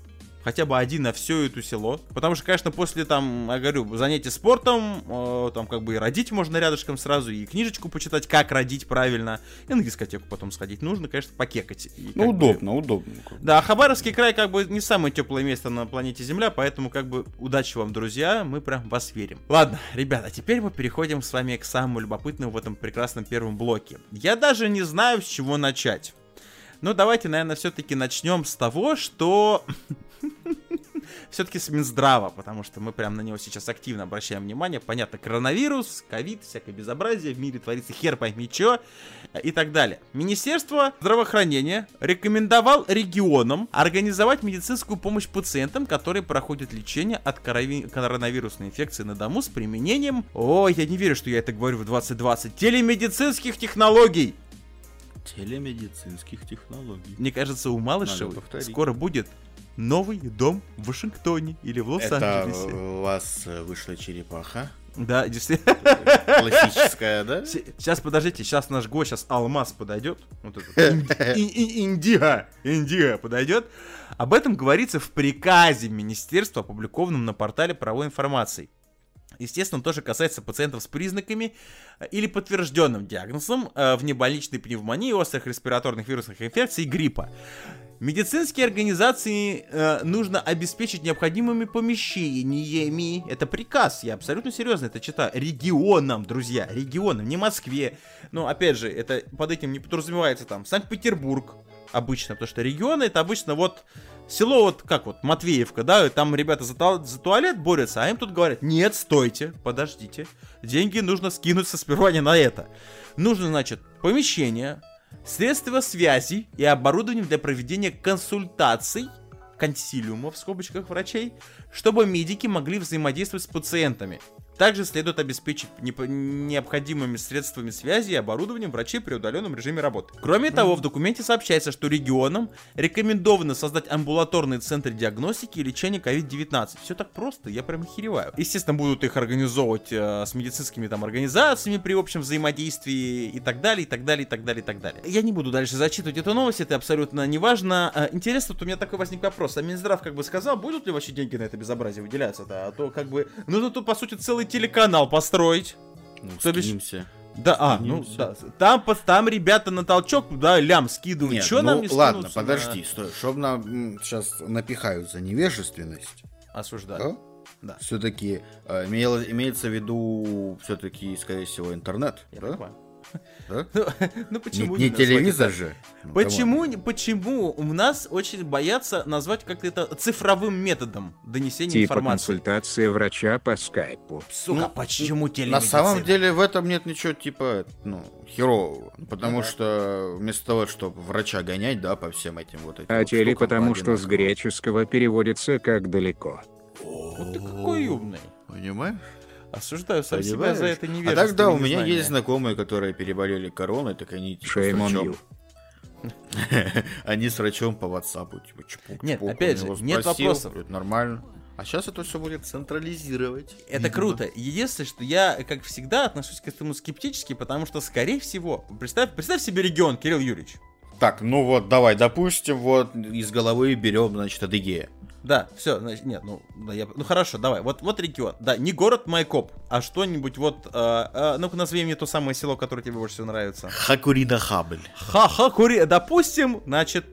хотя бы один на все это село. Потому что, конечно, после там, я говорю, занятий спортом, э, там как бы и родить можно рядышком сразу, и книжечку почитать, как родить правильно, и на дискотеку потом сходить. Нужно, конечно, покекать. И Ну, как бы- удобно, удобно. да, Хабаровский край как бы не самое теплое место на планете Земля, поэтому как бы удачи вам, друзья, мы прям вас верим. Ладно, ребята, теперь мы переходим с вами к самому любопытному в этом прекрасном первом блоке. Я даже не знаю, с чего начать. Ну, давайте, наверное, все-таки начнем с того, что все-таки с Минздрава, потому что мы прям на него сейчас активно обращаем внимание. Понятно, коронавирус, ковид, всякое безобразие, в мире творится хер пойми чё, э, и так далее. Министерство здравоохранения рекомендовал регионам организовать медицинскую помощь пациентам, которые проходят лечение от коронавирусной инфекции на дому с применением, ой, я не верю, что я это говорю в 2020, телемедицинских технологий. Телемедицинских технологий. Мне кажется, у Малышева повторить. скоро будет новый дом в Вашингтоне или в Это Лос-Анджелесе. у вас э, вышла черепаха. Да, действительно. Классическая, да? Сейчас, подождите, сейчас наш гость, сейчас Алмаз подойдет. Вот этот. Ин- ин- ин- Индиго. Индиго подойдет. Об этом говорится в приказе Министерства, опубликованном на портале правовой информации. Естественно, тоже касается пациентов с признаками э, или подтвержденным диагнозом э, внебольничной пневмонии, острых респираторных вирусных инфекций и гриппа. Медицинские организации э, нужно обеспечить необходимыми помещениями. Это приказ, я абсолютно серьезно это читаю. Регионам, друзья, регионам, не Москве. Ну, опять же, это под этим не подразумевается там Санкт-Петербург обычно, потому что регионы это обычно вот село вот как вот Матвеевка, да, и там ребята за, за туалет борются, а им тут говорят, нет, стойте, подождите, деньги нужно скинуть со сперва не на это. Нужно, значит, помещение, средства связи и оборудование для проведения консультаций, консилиумов в скобочках врачей, чтобы медики могли взаимодействовать с пациентами. Также следует обеспечить необходимыми средствами связи и оборудованием врачей при удаленном режиме работы. Кроме того, в документе сообщается, что регионам рекомендовано создать амбулаторные центры диагностики и лечения COVID-19. Все так просто, я прям охереваю. Естественно, будут их организовывать э, с медицинскими там организациями при общем взаимодействии и так далее, и так далее, и так далее, и так далее. Я не буду дальше зачитывать эту новость, это абсолютно не важно. Э, Интересно, вот у меня такой возник вопрос. А Минздрав как бы сказал, будут ли вообще деньги на это безобразие выделяться-то? А то как бы... Ну, тут, по сути, целый телеканал построить. Ну, То бишь- скинемся. Да, а, ну, да. Там, там ребята на толчок, да, лям скидывают. Нет, Чё ну нам не ладно, скинуться подожди, стой. Чтоб нам сейчас напихают за невежественность, Осуждаю. да? Да. Все-таки имеется в виду все-таки, скорее всего, интернет, Я да? понимаю. Да? Ну, ну Не, почему не назвать телевизор же. Ну, Почему, не- почему у нас очень боятся назвать как-то это цифровым методом донесения Типа информации? консультации врача по скайпу. Сука, Ну, почему На телемедицина? самом деле в этом нет ничего типа, ну, херового. Потому Ну да. что вместо того, чтобы врача гонять, да, по всем этим вот этим А вот теле потому, что с греческого переводится как далеко. Вот ты какой умный. Понимаешь? Осуждаю сам себя за это А невежество. так да, у меня есть знакомые, которые переболели короной, так они типа врачом. you. Они с врачом по WhatsApp, типа, чпук, Нет, чпук, опять же, нет вопросов. говорит, нормально. А сейчас это все будет централизировать. Это видимо. круто. Единственное, что я, как всегда, отношусь к этому скептически, потому что, скорее всего, представь, представь себе регион, Кирилл Юрьевич. Так, ну вот, давай, допустим, вот из головы берем, значит, Адыгея. Да, все, значит, нет, ну, да, я, ну хорошо, давай, вот, вот регион, да, не город Майкоп, а что-нибудь вот, э, э, ну-ка назови мне то самое село, которое тебе больше всего нравится. Хакурида Хабль. Ха-ха-кури, допустим, значит,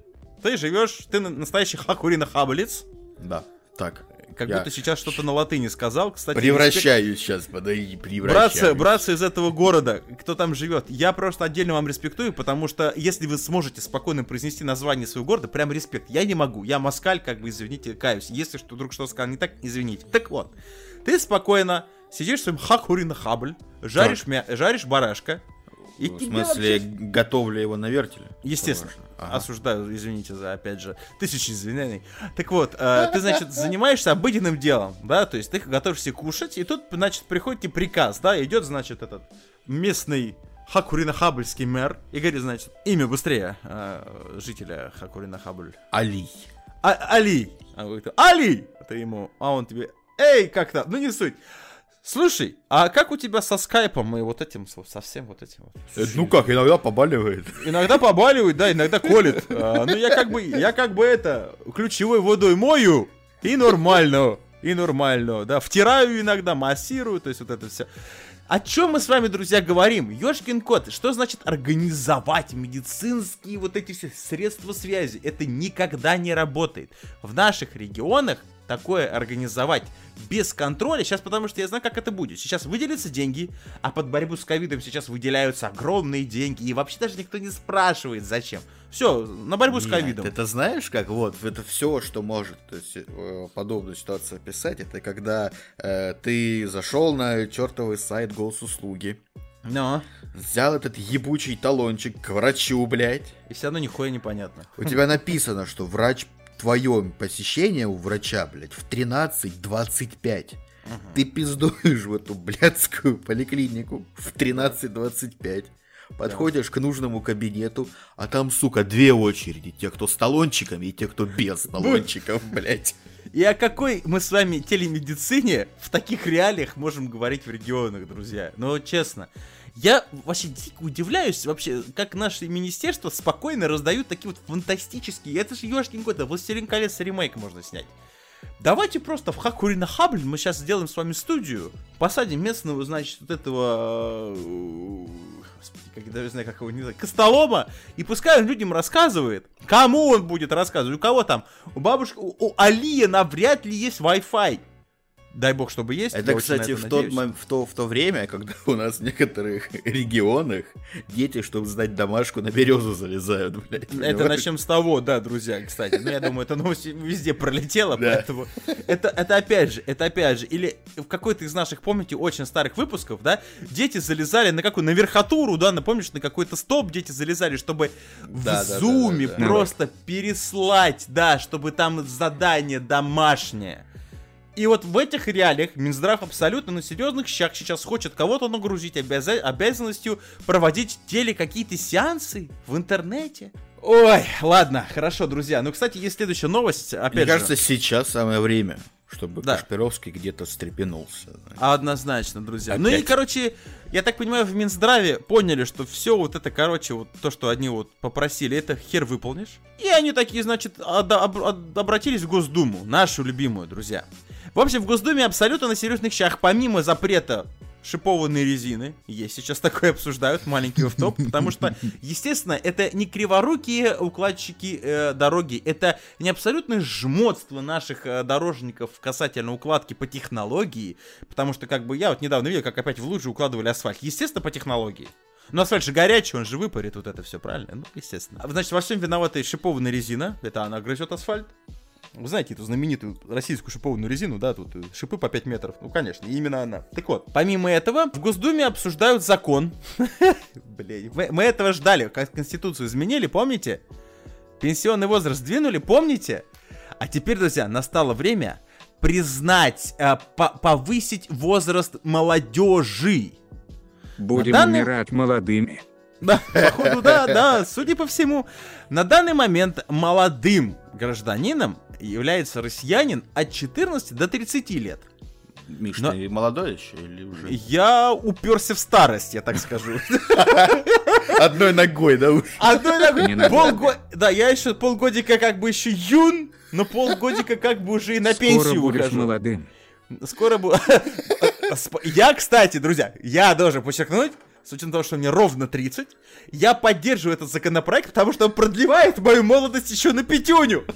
ты живешь, ты на- настоящий хакурина хаблиц, Да, так. Как Я будто сейчас что-то на латыни сказал, кстати. респект- Превращаюсь сейчас, подойди, превращаюсь. Братцы, братцы из этого города, кто там живет, я просто отдельно вам респектую, потому что если вы сможете спокойно произнести название своего города, прям респект. Я не могу, я москаль, как бы, извините, каюсь. Если что, вдруг что сказал не так, извините. Так вот, ты спокойно сидишь в своем хакурина хабль, жаришь, мя... жаришь барашка, и В смысле, вообще- готовлю его на вертеле? Естественно. Возможно. Ага. Осуждаю, извините за, опять же, тысячи извинений. Так вот, э, ты, значит, занимаешься обыденным делом, да, то есть ты готовишься кушать, и тут, значит, приходит тебе приказ, да, идет, значит, этот местный Хакурина-Хабльский мэр. И говорит, значит, имя быстрее э, жителя Хакурина-Хабль. Али. А, Али. А он говорит, Али! А ты ему, а он тебе, эй, как-то, ну не суть. Слушай, а как у тебя со скайпом и вот этим, со- всем вот этим? вот? Э, Ну как, иногда побаливает. Иногда побаливает, да, иногда колет. А, ну я как бы, я как бы это, ключевой водой мою, и нормально, и нормально, да. Втираю иногда, массирую, то есть вот это все. О чем мы с вами, друзья, говорим? Ёшкин кот, что значит организовать медицинские вот эти все средства связи? Это никогда не работает. В наших регионах такое организовать без контроля, сейчас потому что я знаю, как это будет. Сейчас выделятся деньги, а под борьбу с ковидом сейчас выделяются огромные деньги, и вообще даже никто не спрашивает, зачем. Все, на борьбу с Нет, ковидом. Это знаешь как? Вот, это все, что может то есть, э, подобную ситуацию описать, это когда э, ты зашел на чертовый сайт госуслуги, Но, взял этот ебучий талончик к врачу, блядь. и все равно нихуя непонятно. У тебя написано, что врач твое посещение у врача, блядь, в 13.25. Ты пиздуешь в эту блядскую поликлинику в 13.25. Подходишь к нужному кабинету, а там, сука, две очереди. Те, кто с талончиками, и те, кто без талончиков, блядь. И о какой мы с вами телемедицине в таких реалиях можем говорить в регионах, друзья? Ну, честно. Я вообще дико удивляюсь вообще, как наши министерства спокойно раздают такие вот фантастические... Это же Ёшкин кот, Властелин колец ремейк можно снять. Давайте просто в Хакурина Хабль мы сейчас сделаем с вами студию, посадим местного, значит, вот этого... Господи, как я даже знаю, как его не знаю, Костолома, и пускай он людям рассказывает. Кому он будет рассказывать? У кого там? У бабушки, у, у Алия навряд ли есть Wi-Fi. Дай бог, чтобы есть. Это, я кстати, это в, тот, в, то, в то время, когда у нас в некоторых регионах дети, чтобы сдать домашку, на березу залезают, блядь. Это понимаешь? начнем с того, да, друзья, кстати. Ну, я думаю, эта новость везде пролетела, Да. поэтому... Это, это опять же, это опять же, или в какой-то из наших, помните, очень старых выпусков, да, дети залезали на какую, на верхотуру, да, напомнишь, на какой-то стоп дети залезали, чтобы в Да, да, да, зуме да, да. просто переслать, да, чтобы там задание домашнее. И вот в этих реалиях Минздрав абсолютно на серьезных щах сейчас хочет кого-то нагрузить обяза- обязанностью проводить теле какие-то сеансы в интернете. Ой, ладно, хорошо, друзья. Ну, кстати, есть следующая новость, опять Мне же. кажется, сейчас самое время, чтобы Да. Кашпировский где-то встрепенулся. знаешь. Однозначно, друзья. Ну и, Опять. короче, я так понимаю, в Минздраве поняли, что все вот это, короче, вот то, что они вот попросили, это хер выполнишь. И они такие, значит, об- об- обратились в Госдуму, нашу любимую, друзья. В общем, в Госдуме абсолютно на серьезных щах, помимо запрета шипованной резины, есть сейчас такое обсуждают, маленький топ, потому что, естественно, это не криворукие укладчики э, дороги, это не абсолютное жмотство наших э, дорожников касательно укладки по технологии, потому что, как бы, я вот недавно видел, как опять в лужи укладывали асфальт, естественно, по технологии. Но асфальт же горячий, он же выпарит вот это все, правильно? Ну, естественно. Значит, во всем виновата шипованная резина, это она грызет асфальт. Вы знаете эту знаменитую российскую шипованную резину, да, тут э, шипы по 5 метров. Ну, конечно, именно она. Так вот, помимо этого, в Госдуме обсуждают закон. Блин, мы, этого ждали, как Конституцию изменили, помните? Пенсионный возраст сдвинули, помните? А теперь, друзья, настало время признать, э, по- повысить возраст молодежи. Будем На данный- умирать молодыми. Да, походу, да, да, судя по всему. На данный момент молодым гражданином является россиянин от 14 до 30 лет. Миш, Но- ты молодой еще или уже? Я уперся в старость, я так скажу. Одной ногой, да уж. Одной ногой. Не надо. Полго- Да, я еще полгодика как бы еще юн, но полгодика как бы уже и на Скоро пенсию будешь выхожу. молодым. Скоро буду. Я, кстати, друзья, я должен подчеркнуть, с учетом того, что мне ровно 30, я поддерживаю этот законопроект, потому что он продлевает мою молодость еще на пятюню.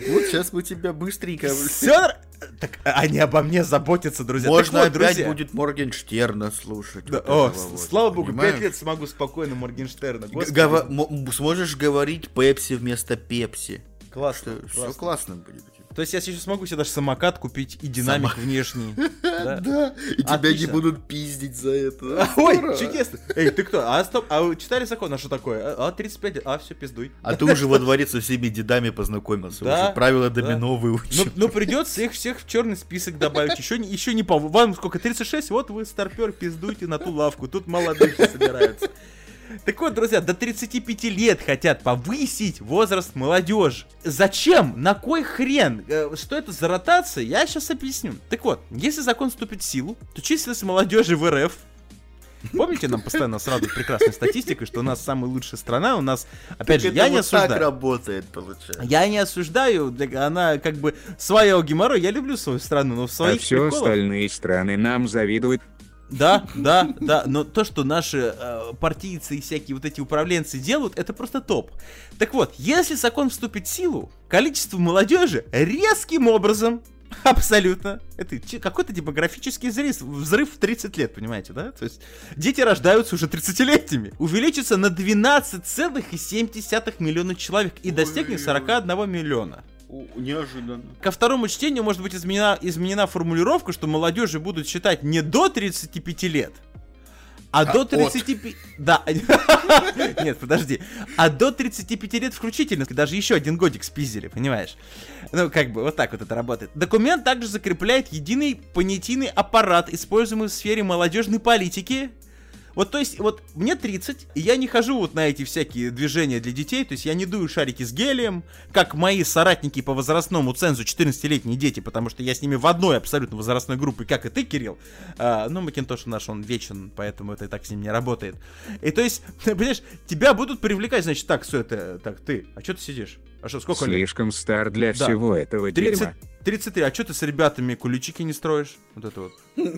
Так вот, сейчас мы тебя быстренько... Все. Так они обо мне заботятся, друзья. Можно Так вот, опять друзья. будет Моргенштерна слушать. Да, вот О, вот, слава богу, понимаешь? пять лет смогу спокойно Моргенштерна. Гова- сможешь говорить Пепси вместо Пепси. Классно, Все классно. классно будет. То есть я сейчас смогу себе даже самокат купить и динамик внешний. Да? И тебя не будут пиздить за это. Ой, чудесно. Эй, ты кто? А, стоп, а читали закон? А что такое? А, 35 лет. А, все, пиздуй. А ты уже во дворе со всеми дедами познакомился, Да, уже правила домино Ну, выучил. ну придется их всех в черный список добавить. Еще, не- еще не по... Вам сколько? 36? Вот вы, старпер, пиздуйте на ту лавку. Тут молодые собираются. Так вот, друзья, до 35 лет хотят повысить возраст молодежи. Зачем? На кой хрен? Э, Что это за ротация? Я сейчас объясню. Так вот, если закон вступит в силу, то численность молодежи в РФ Помните, нам постоянно сразу прекрасной статистикой, что у нас самая лучшая страна, у нас, опять же, Это я не вот так осуждаю. работает, получается. Я не осуждаю, да, она как бы своего геморрой, я люблю свою страну, но в А своих все приколах- остальные страны нам завидуют. Да, да, да, но то, что наши э, партийцы и всякие вот эти управленцы делают, это просто топ. Так вот, если закон вступит в силу, количество молодежи резким образом, абсолютно, это какой-то демографический взрыв, взрыв в 30 лет, понимаете, да? То есть дети рождаются уже 30-летними. Увеличится на 12,7 миллиона человек и достигнет 41 миллиона. Неожиданно. Ко второму чтению может быть изменена, изменена формулировка, что молодежи будут считать не до 35 лет, а, до от. 35... Да. Нет, подожди. А до 35 лет включительно. Даже еще один годик спиздили, понимаешь? Ну, как бы, вот так вот это работает. Документ также закрепляет единый понятийный аппарат, используемый в сфере молодежной политики, вот, то есть, вот мне 30, и я не хожу вот на эти всякие движения для детей, то есть я не дую шарики с гелием, как мои соратники по возрастному цензу 14-летние дети, потому что я с ними в одной абсолютно возрастной группе, как и ты, Кирилл. А, ну, Макинтош наш, он вечен, поэтому это и так с ним не работает. И то есть, понимаешь, тебя будут привлекать, значит, так, все это, так, ты, а что ты сидишь? А что, сколько лет? Слишком стар для Да. всего этого 30, дерьма. 33, а что ты с ребятами куличики не строишь? Вот это вот.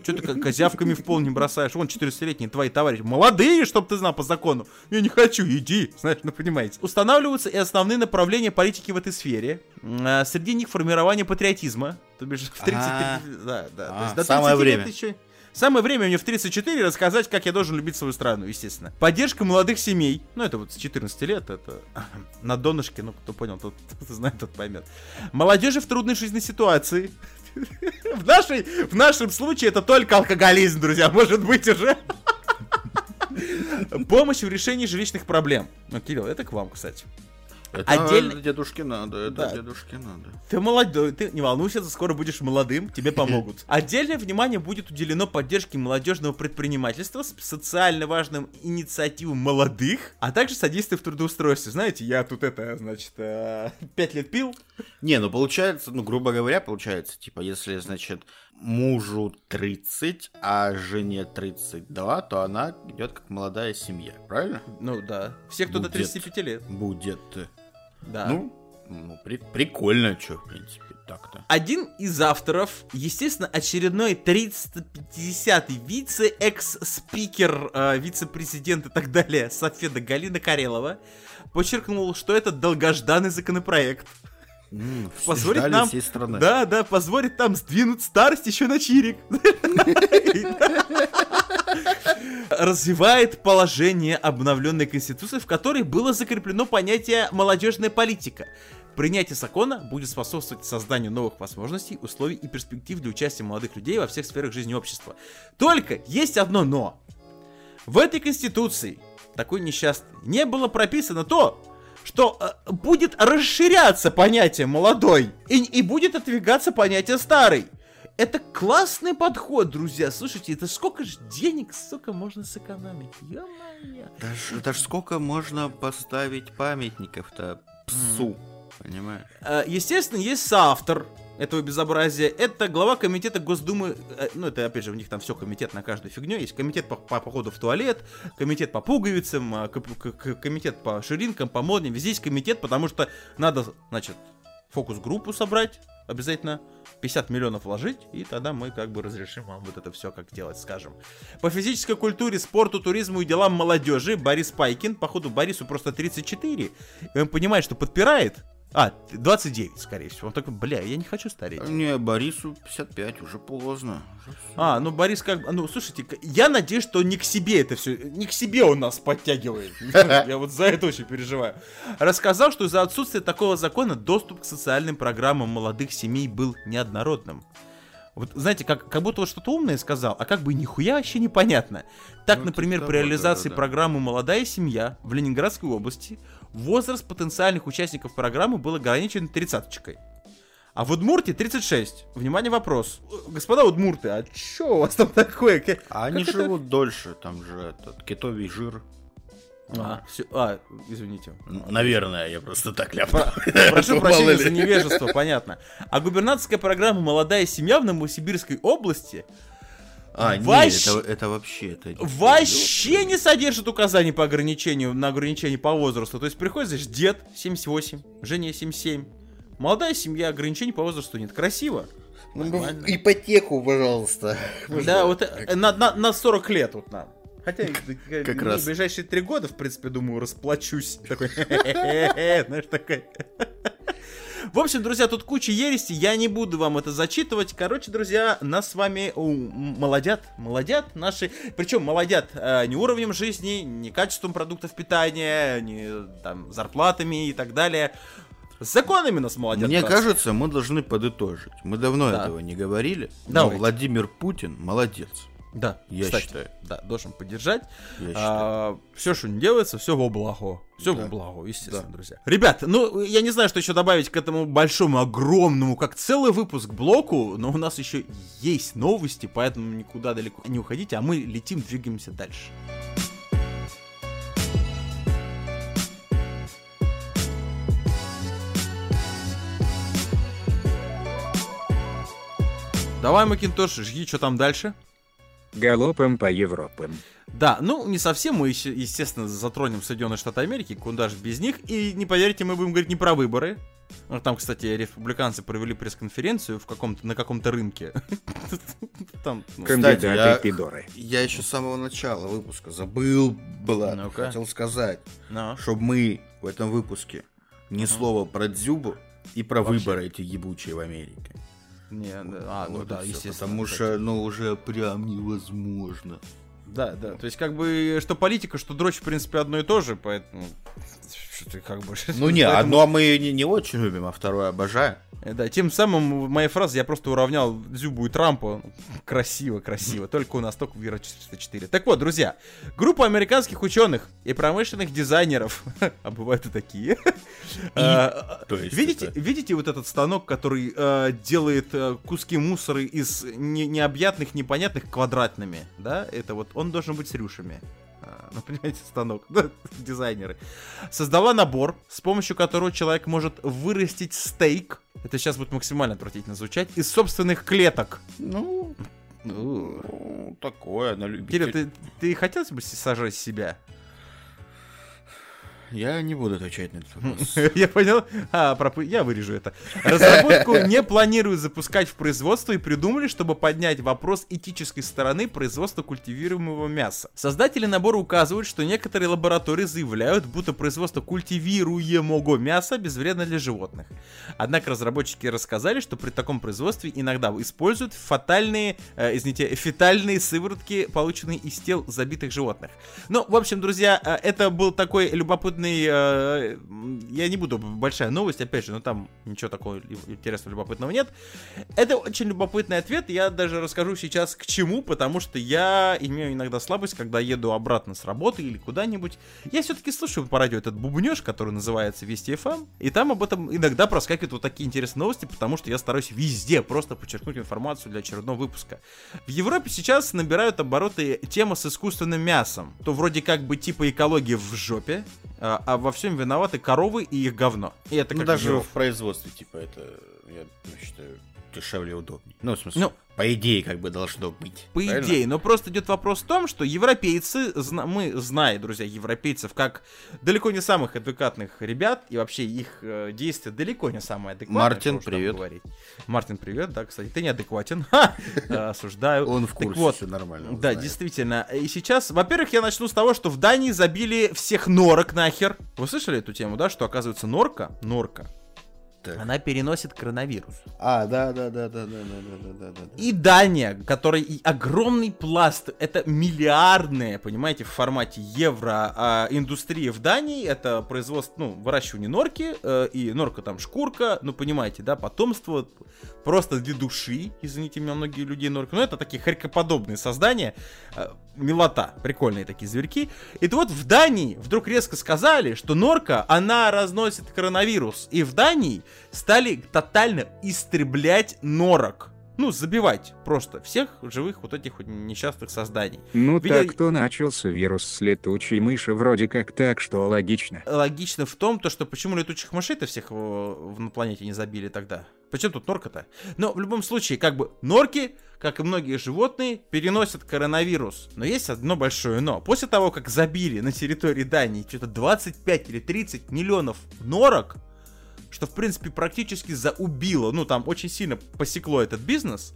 Что ты ко- козявками в пол не бросаешь? Вон 14-летние твои товарищи. Молодые, чтоб ты знал по закону. Я не хочу, иди. Знаешь, ну понимаете. Устанавливаются и основные направления политики в этой сфере. А, Среди них формирование патриотизма. То бишь в 33... А. Да, да. А, самое 30 лет время. еще- Самое время мне в 34 рассказать, как я должен любить свою страну, естественно. Поддержка молодых семей. Ну, это вот с 14 лет, это на донышке, ну, кто понял, тот, кто знает, тот поймет. Молодежи в трудной жизненной ситуации. В, нашей, в нашем случае это только алкоголизм, друзья, может быть уже. Помощь в решении жилищных проблем. Ну, Кирилл, это к вам, кстати. Это Отдельно- дедушке надо, это Да. дедушке надо. Ты молодой, ты не волнуйся, ты скоро будешь молодым, тебе помогут. Отдельное внимание будет уделено поддержке молодежного предпринимательства социально важным инициативам молодых, а также содействию в трудоустройстве. Знаете, я тут это, значит, э, пять лет пил, Не, ну получается, ну, грубо говоря, получается, типа, если, значит, мужу 30, а жене 32, то она идет как молодая семья, правильно? ну да, все, кто до Будет. 35 лет, Будет. Да. Ну, ну, при- прикольно, что, в принципе, так-то. Один из авторов, естественно, очередной 350-й вице, экс-спикер, э, вице-президент и так далее, Софеда Галина Карелова, подчеркнул, что это долгожданный законопроект. Все Позволит нам- всей страны. Да, да, позволит нам сдвинуть старость еще на чирик. Развивает положение обновленной конституции, в которой было закреплено понятие молодежная политика. Принятие закона будет способствовать созданию новых возможностей, условий и перспектив для участия молодых людей во всех сферах жизни общества. Только есть одно но. В этой конституции, такой несчастной, не было прописано то, что э, будет расширяться понятие молодой и, и будет отвигаться понятие старый. Это классный подход, друзья. Слушайте, это сколько же денег, сука, можно сэкономить? Ё-моё. Даже, даже сколько можно поставить памятников-то псу, понимаешь? Э, Естественно, есть соавтор этого безобразия. Это глава комитета Госдумы. э, Ну, это, опять же, у них там все комитет на каждую фигню. Есть комитет по, по походу в туалет, комитет по пуговицам, а, комитет по ширинкам, по модням. Везде есть комитет, потому что надо, значит, фокус-группу собрать обязательно. 50 миллионов вложить, и тогда мы как бы разрешим вам вот это все как делать, скажем. По физической культуре, спорту, туризму и делам молодежи Борис Пайкин, походу Борису просто 34, и он понимает, что подпирает А, 29, скорее всего. Он такой, бля, я не хочу стареть. Не, Борису 55, уже поздно. А, ну Борис как бы... Ну, слушайте, я надеюсь, что не к себе это все... Не к себе он нас подтягивает. Я вот за это очень переживаю. Рассказал, что из-за отсутствия такого закона доступ к социальным программам молодых семей был неоднородным. Вот, знаете, как, как будто вот что-то умное сказал, а как бы нихуя вообще непонятно. Так, Ну, например, типа при реализации да-да-да. программы «Молодая семья» в Ленинградской области возраст потенциальных участников программы был ограничен тридцаточкой. А в Удмуртии 36. Внимание, вопрос. Господа удмурты, а чё у вас там такое? Ка- А они как это? живут дольше, там же этот китовий жир. А, всё- а, извините. Н- Наверное, я просто так ляпнул. Прошу прощения ли. за невежество, понятно. А губернаторская программа «Молодая семья» в Новосибирской области А, нет, Вообще- это, это вообще... Это... вообще не содержит указаний по ограничению, на ограничение по возрасту. То есть приходит, знаешь, дед 78, Женя 77. Молодая семья, ограничений по возрасту нет. Красиво. Нормально. Ну, Ипотеку, пожалуйста. Да, вот э, на, на, на 40 лет вот нам. Хотя э, как не, раз. в ближайшие три года, в принципе, думаю, расплачусь. Такой, знаешь, такой. В общем, друзья, тут куча ерести, я не буду вам это зачитывать. Короче, друзья, нас с вами у, молодят, молодят наши, причем молодят э, не уровнем жизни, не качеством продуктов питания, не там зарплатами и так далее. С законами нас молодят. Мне братцы. кажется, мы должны подытожить. Мы давно Да. этого не говорили. Но Давайте. Владимир Путин молодец. Да, Я кстати, считаю. Да, должен поддержать. Я считаю. все, что не делается, все во благо. Все Да. во благо, естественно, Да. друзья. Ребят, ну, я не знаю, что еще добавить к этому большому, огромному, как целый выпуск блоку, но у нас еще есть новости, поэтому никуда далеко не уходите, а мы летим, двигаемся дальше. Давай, Макинтош, жги, что там дальше? Галопом по Европам. Да, ну не совсем мы, еще, естественно, затронем Соединенные Штаты Америки, куда же без них. И не поверите, мы будем говорить не про выборы. Ну, Там, кстати, республиканцы провели пресс-конференцию в каком-то, на каком-то рынке. Там, ну, Кандидаты я- пидоры. Я еще с самого начала выпуска забыл, была, Ну-ка. хотел сказать, ну. чтобы мы в этом выпуске ни слова про Дзюбу и про Вообще. выборы эти ебучие в Америке. Не, а, ну Вот да, естественно. Потому что, ну, уже прям невозможно. Да, да, то есть как бы, что политика, что дрочь, в принципе, одно и то же, поэтому... Что ты как бы... Ну не, поэтому- одно мы не, не очень любим, а второе обожаем. Э, Да, тем самым моя фраза я просто уравнял Дзюбу и Трампа. Красиво, красиво. Только у нас только Вера 404. Так вот, друзья, группа американских ученых и промышленных дизайнеров, а бывают и такие, а, видите, видите вот этот станок, который э, делает э, куски мусора из не- необъятных, непонятных квадратными, да? Это вот он должен быть с рюшами. А, Ну, понимаете, станок, дизайнеры. Создала набор, с помощью которого человек может вырастить стейк. Это сейчас будет максимально отвратительно звучать. Из собственных клеток. Ну, ну, такое, на Кирилл, любителя. ты, ты хотел бы сажать себя? Я не буду отвечать на этот вопрос. Я понял. А, пропы- я вырежу это. Разработку не планируют запускать в производство и придумали, чтобы поднять вопрос этической стороны производства культивируемого мяса. Создатели набора указывают, что некоторые лаборатории заявляют, будто производство культивируемого мяса безвредно для животных. Однако разработчики рассказали, что при таком производстве иногда используют фатальные, э, извините, фетальные сыворотки, полученные из тел забитых животных. Ну, в общем, друзья, э, это был такой любопытный... э, м, Я не буду, большая новость, опять же, но там ничего такого интересного, любопытного нет. Это очень любопытный ответ, я даже расскажу сейчас к чему, потому что я имею иногда слабость, когда еду обратно с работы или куда-нибудь. Я все-таки слушаю по радио этот бубнеж, который называется Вести FM, и там об этом иногда проскакивают вот такие интересные новости, потому что я стараюсь везде просто подчеркнуть информацию для очередного выпуска. В Европе сейчас набирают обороты тема с искусственным мясом. То вроде как бы типа экологии в жопе, а, а во всем виноваты коровы и их говно. И это Ну, даже в производстве, типа, это, я считаю, дешевле и удобнее. Ну, в смысле, Ну, по идее, как бы должно быть. По правильно? идее, но просто идет вопрос в том, что европейцы, зна- мы знаем, друзья, европейцев как далеко не самых адекватных ребят, и вообще их э, действия далеко не самые адекватные. Мартин, привет. говорить. Мартин, привет, да, кстати, ты неадекватен. Осуждаю. Он в курсе, вот, все нормально. Да, знает. действительно. И сейчас, во-первых, я начну с того, что в Дании забили всех норок нахер. Вы слышали эту тему, да, что оказывается норка, норка, Так. Она переносит коронавирус. А, да, да, да, да, да, да, да, да, да. И Дания, которая и огромный пласт, это миллиардная, понимаете, в формате евро а, индустрия в Дании, это производство, ну, выращивание норки, э, и норка там шкурка, ну, понимаете, да, потомство просто для души, извините меня, многие людей норка, но это такие хорькоподобные создания, э, милота, прикольные такие зверьки. И вот в Дании вдруг резко сказали, что норка, она разносит коронавирус, и в Дании стали тотально истреблять норок. Ну, забивать просто всех живых вот этих вот несчастных созданий. Ну Видя- так то начался вирус с летучей мыши вроде как так, что логично. Логично в том, то, что почему летучих мышей-то всех на планете не забили тогда. Причем тут норка-то? Но в любом случае, как бы норки, как и многие животные, переносят коронавирус. Но есть одно большое но. После того, как забили на территории Дании что-то 25 или 30 миллионов норок, что, в принципе, практически заубило, ну, там очень сильно посекло этот бизнес,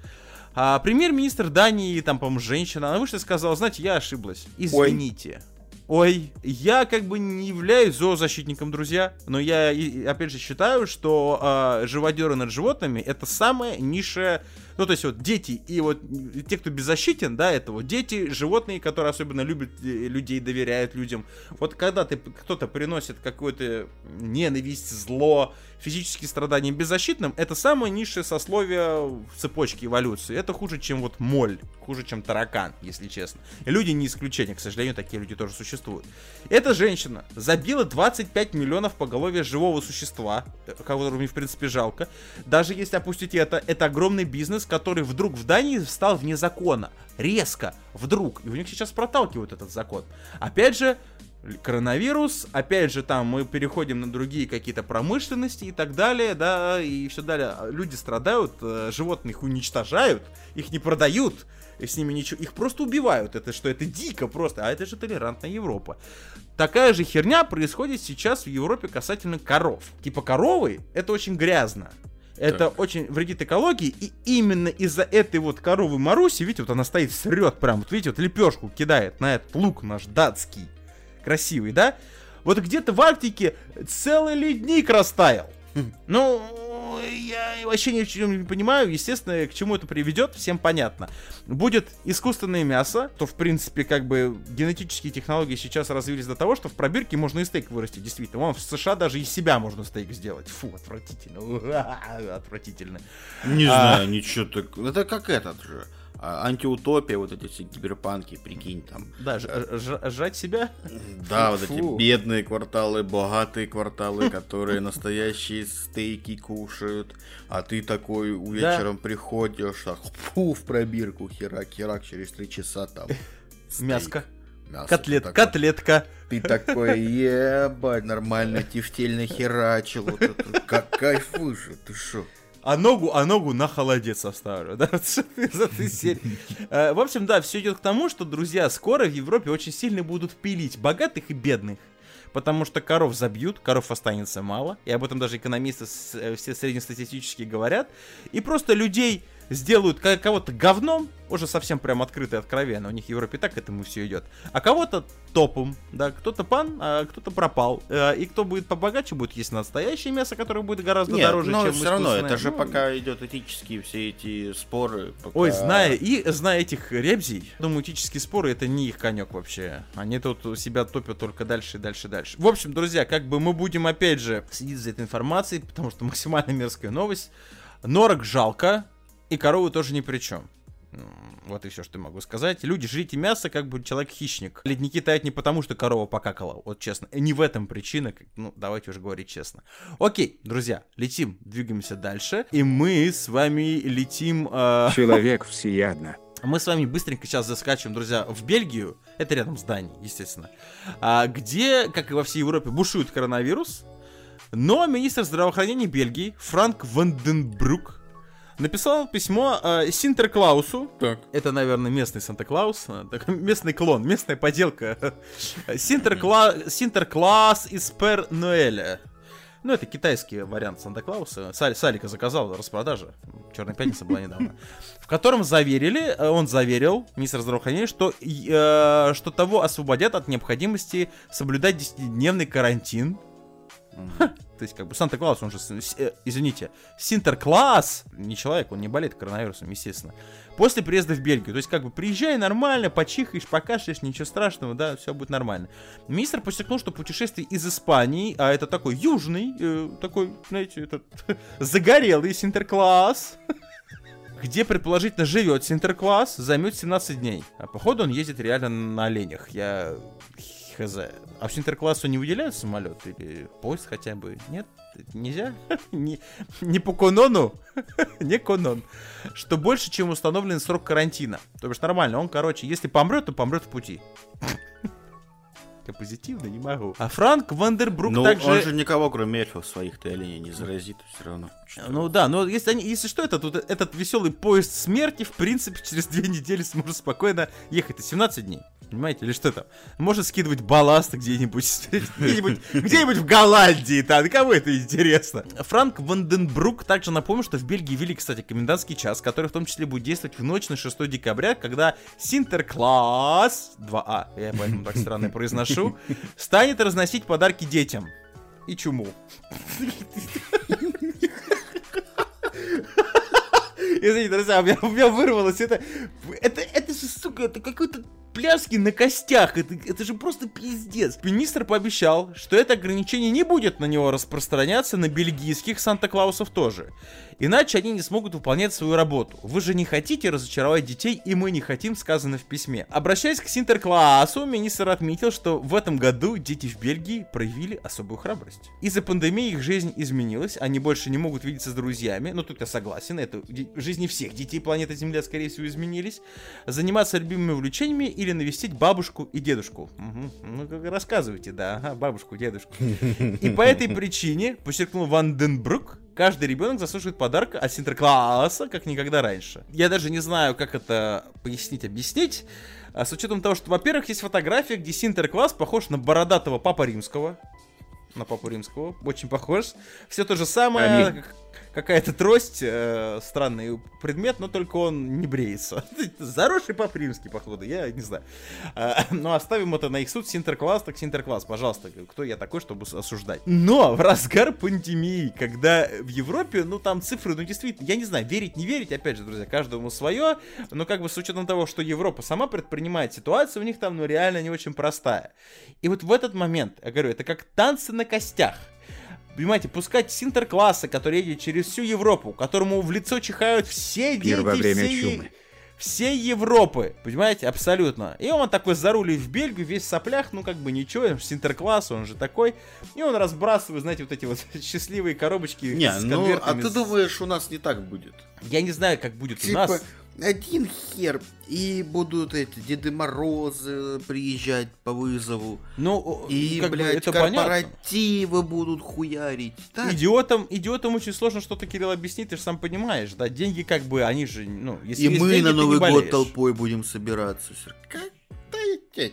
а премьер-министр Дании, там, по-моему, женщина, она вышла и сказала, знаете, я ошиблась, извините. Ой, я как бы не являюсь зоозащитником, друзья, но я, опять же, считаю, что а, живодеры над животными это самая низшая, ну, то есть вот дети и вот те, кто беззащитен, да, это вот дети, животные, которые особенно любят э, людей, доверяют людям. Вот когда ты, кто-то приносит какую-то ненависть, зло, физические страдания беззащитным, это самое низшее сословие в цепочке эволюции. Это хуже, чем вот моль, хуже, чем таракан, если честно. И люди не исключение, к сожалению, такие люди тоже существуют. Эта женщина забила 25 миллионов поголовья живого существа, э, которого мне, в принципе, жалко. Даже если опустить это, это огромный бизнес, который вдруг в Дании стал вне закона. Резко, вдруг. И у них сейчас проталкивают этот закон. Опять же, коронавирус, опять же, там мы переходим на другие какие-то промышленности и так далее, да, и все далее. А Люди страдают, э, животных уничтожают, их не продают, и с ними ничего, их просто убивают. Это что, это дико просто, а это же толерантная Европа. Такая же херня происходит сейчас в Европе касательно коров. Типа коровы, это очень грязно. Это очень вредит экологии, и именно из-за этой вот коровы Маруси, видите, вот она стоит, срет прям, вот видите, вот лепешку кидает на этот лук наш датский, красивый, да? Вот где-то в Арктике целый ледник растаял. Ну, я вообще ни в чем не понимаю. Естественно, к чему это приведет, всем понятно. Будет искусственное мясо, то, в принципе, как бы генетические технологии сейчас развились до того, что в пробирке можно и стейк вырастить, действительно. Вон в США даже из себя можно стейк сделать. Фу, отвратительно. Отвратительно. Не А. знаю, ничего так. Это как этот же. А, Антиутопия, вот эти все киберпанки, прикинь, там. Да, ж- ж- жать себя? Да, вот эти бедные кварталы, богатые кварталы, которые настоящие стейки кушают, а ты такой вечером приходишь, так, фу, в пробирку, херак, херак, через три часа там. Мяско. мясо. Котлет, Ты такой- котлетка. Ты такой, ебать, нормально тефтель нахерачил, вот это, как кайфуешь, же, ты шо? А ногу, а ногу на холодец оставлю, да. Э, В общем, да, все идет к тому, что, друзья, скоро в Европе очень сильно будут пилить богатых и бедных. Потому что коров забьют, коров останется мало, и об этом даже экономисты э, все среднестатистически говорят. И просто людей сделают кого-то говном, уже совсем прям открыто и откровенно, у них в Европе так к этому все идет. А кого-то топом, да, кто-то пан, а кто-то пропал. Э, И кто будет побогаче, будет есть настоящее мясо, которое будет гораздо Нет, дороже, но чем все равно, это же Ну, пока идет этические все эти споры. пока- Ой, зная и зная этих ребзей, думаю, этические споры это не их конек вообще. Они тут себя топят только дальше и дальше и дальше. В общем, друзья, как бы мы будем опять же следить за этой информацией, потому что максимально мерзкая новость. Норок жалко, и коровы тоже ни при чем. М, Вот и все, что я могу сказать. Люди, жрите мясо, как бы человек-хищник. Ледники тают не потому, что корова покакала, вот честно. И не в этом причина, ну, давайте уже говорить честно. Окей, друзья, летим, двигаемся дальше. И мы с вами летим... э, Человек всеядно. мы с вами быстренько сейчас заскачем, друзья, в Бельгию. Это рядом с Данией, естественно. а, где, как и во всей Европе, бушует коронавирус. Но министр здравоохранения Бельгии Франк Ванденбрук написал письмо э, Синтерклаусу. Так. Это, наверное, местный Санта-Клаус. э, такой местный клон, местная поделка. Синтеркла... Синтеркласс из Пер Ноэля. Ну, это китайский вариант Санта-Клауса. Салика заказал, распродажа. Черная пятница была недавно. В котором заверили, э, он заверил, министр здравоохранения, что, э, что того освободят от необходимости соблюдать 10-дневный карантин. То есть, как бы Санта-Клаус, он же, э, извините, Синтеркласс, не человек, он не болеет коронавирусом, естественно. После приезда в Бельгию, то есть, как бы, приезжай нормально, почихаешь, покашляешь, ничего страшного, да, все будет нормально. Министр подчеркнул, что путешествие из Испании, а это такой южный, э, такой, знаете, этот загорелый Синтеркласс, где, предположительно, живет Синтеркласс, займет 17 дней. А походу он ездит реально на оленях. Я хз. А в Синтерклассу не выделяют самолет? Или поезд хотя бы? Нет? Нельзя? Не, не по канону? Не канон. Что больше, чем установленный срок карантина. То бишь нормально. Он, короче, если помрет, то помрет в пути. Я позитивно не могу. А Франк Вандербрук Ну, также... он же никого, кроме эльфов своих-то оленей не заразит все равно. Что- Ну да, но если, они, если что, этот, вот этот веселый поезд смерти, в принципе, через две недели сможет спокойно ехать. Это 17 дней. Понимаете, или что там? Может скидывать балласт где-нибудь, где-нибудь, где-нибудь в Голландии, там, кому это интересно. Франк Ванденбрук также напомнил, что в Бельгии ввели, кстати, комендантский час, который в том числе будет действовать в ночь на 6 декабря, когда Синтеркласс 2А, я поэтому так странно произношу, станет разносить подарки детям и чуму. Извините, друзья, у меня, у меня вырвалось это... Это, это же, сука, это какой-то пляски на костях. Это, это же просто пиздец. Министр пообещал, что это ограничение не будет на него распространяться на бельгийских Санта-Клаусов тоже. Иначе они не смогут выполнять свою работу. Вы же не хотите разочаровать детей, и мы не хотим, сказано в письме. Обращаясь к Синтерклассу, министр отметил, что в этом году дети в Бельгии проявили особую храбрость. Из-за пандемии их жизнь изменилась, они больше не могут видеться с друзьями, ну тут я согласен, это жизни всех детей планеты Земля, скорее всего, изменились, заниматься любимыми увлечениями или навестить бабушку и дедушку. Мгм. Ну, рассказывайте, да, ага, бабушку, дедушку. И по этой причине, подчеркнул Ванденбрук, каждый ребенок заслуживает подарка от Синтеркласса, как никогда раньше. Я даже не знаю, как это пояснить, объяснить. А с учетом того, что, во-первых, есть фотография, где Синтеркласс похож на бородатого Папа Римского. На Папу Римского. Очень похож. Все то же самое. Аминь. Как- Какая-то трость, э, странный предмет, но только он не бреется. Заросший Папа Римский, походу, я не знаю. А, Но оставим это на их суд. Синтеркласс, так Синтеркласс, пожалуйста. Кто я такой, чтобы осуждать? Но в разгар пандемии, когда в Европе, ну там цифры, ну действительно, я не знаю, верить, не верить, опять же, друзья, каждому свое, но как бы с учетом того, что Европа сама предпринимает ситуацию, у них там, ну реально не очень простая. И вот в этот момент, я говорю, это как танцы на костях. Понимаете, пускать Синтеркласса, который едет через всю Европу, которому в лицо чихают все дети Пир во время всей- чумы. всей Европы, понимаете, абсолютно. И он такой зарулит в Бельгию, весь в соплях, ну как бы ничего, он же Синтеркласс, он же такой. И он разбрасывает, знаете, вот эти вот счастливые коробочки Не, с ну, а ты думаешь, у нас не так будет? Я не знаю, как будет у Типа, нас. Один хер, и будут эти Деды Морозы приезжать по вызову, Ну, и, как бы блядь, это понятно. корпоративы будут хуярить. Так, Идиотам, идиотам очень сложно что-то, Кирилл, объяснить, ты же сам понимаешь, да, деньги как бы, они же, ну, если и мы деньги, на Новый год толпой будем собираться. Как? Да.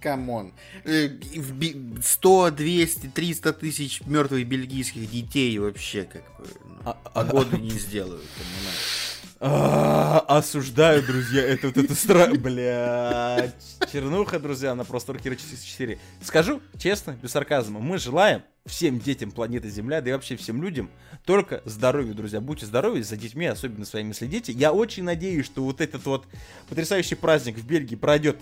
Come on. Э, и в Би- 100, 200, 300 тысяч мертвых бельгийских детей вообще как бы ну, А- а- погоды не сделают, понимаешь? А, Осуждаю, друзья, это вот это странно, блядь. Чернуха, друзья, на простор Кира 4. Скажу честно, без сарказма, мы желаем всем детям планеты Земля, да и вообще всем людям только здоровья, друзья. Будьте здоровы, за детьми, особенно своими следите. Я очень надеюсь, что вот этот вот потрясающий праздник в Бельгии пройдет.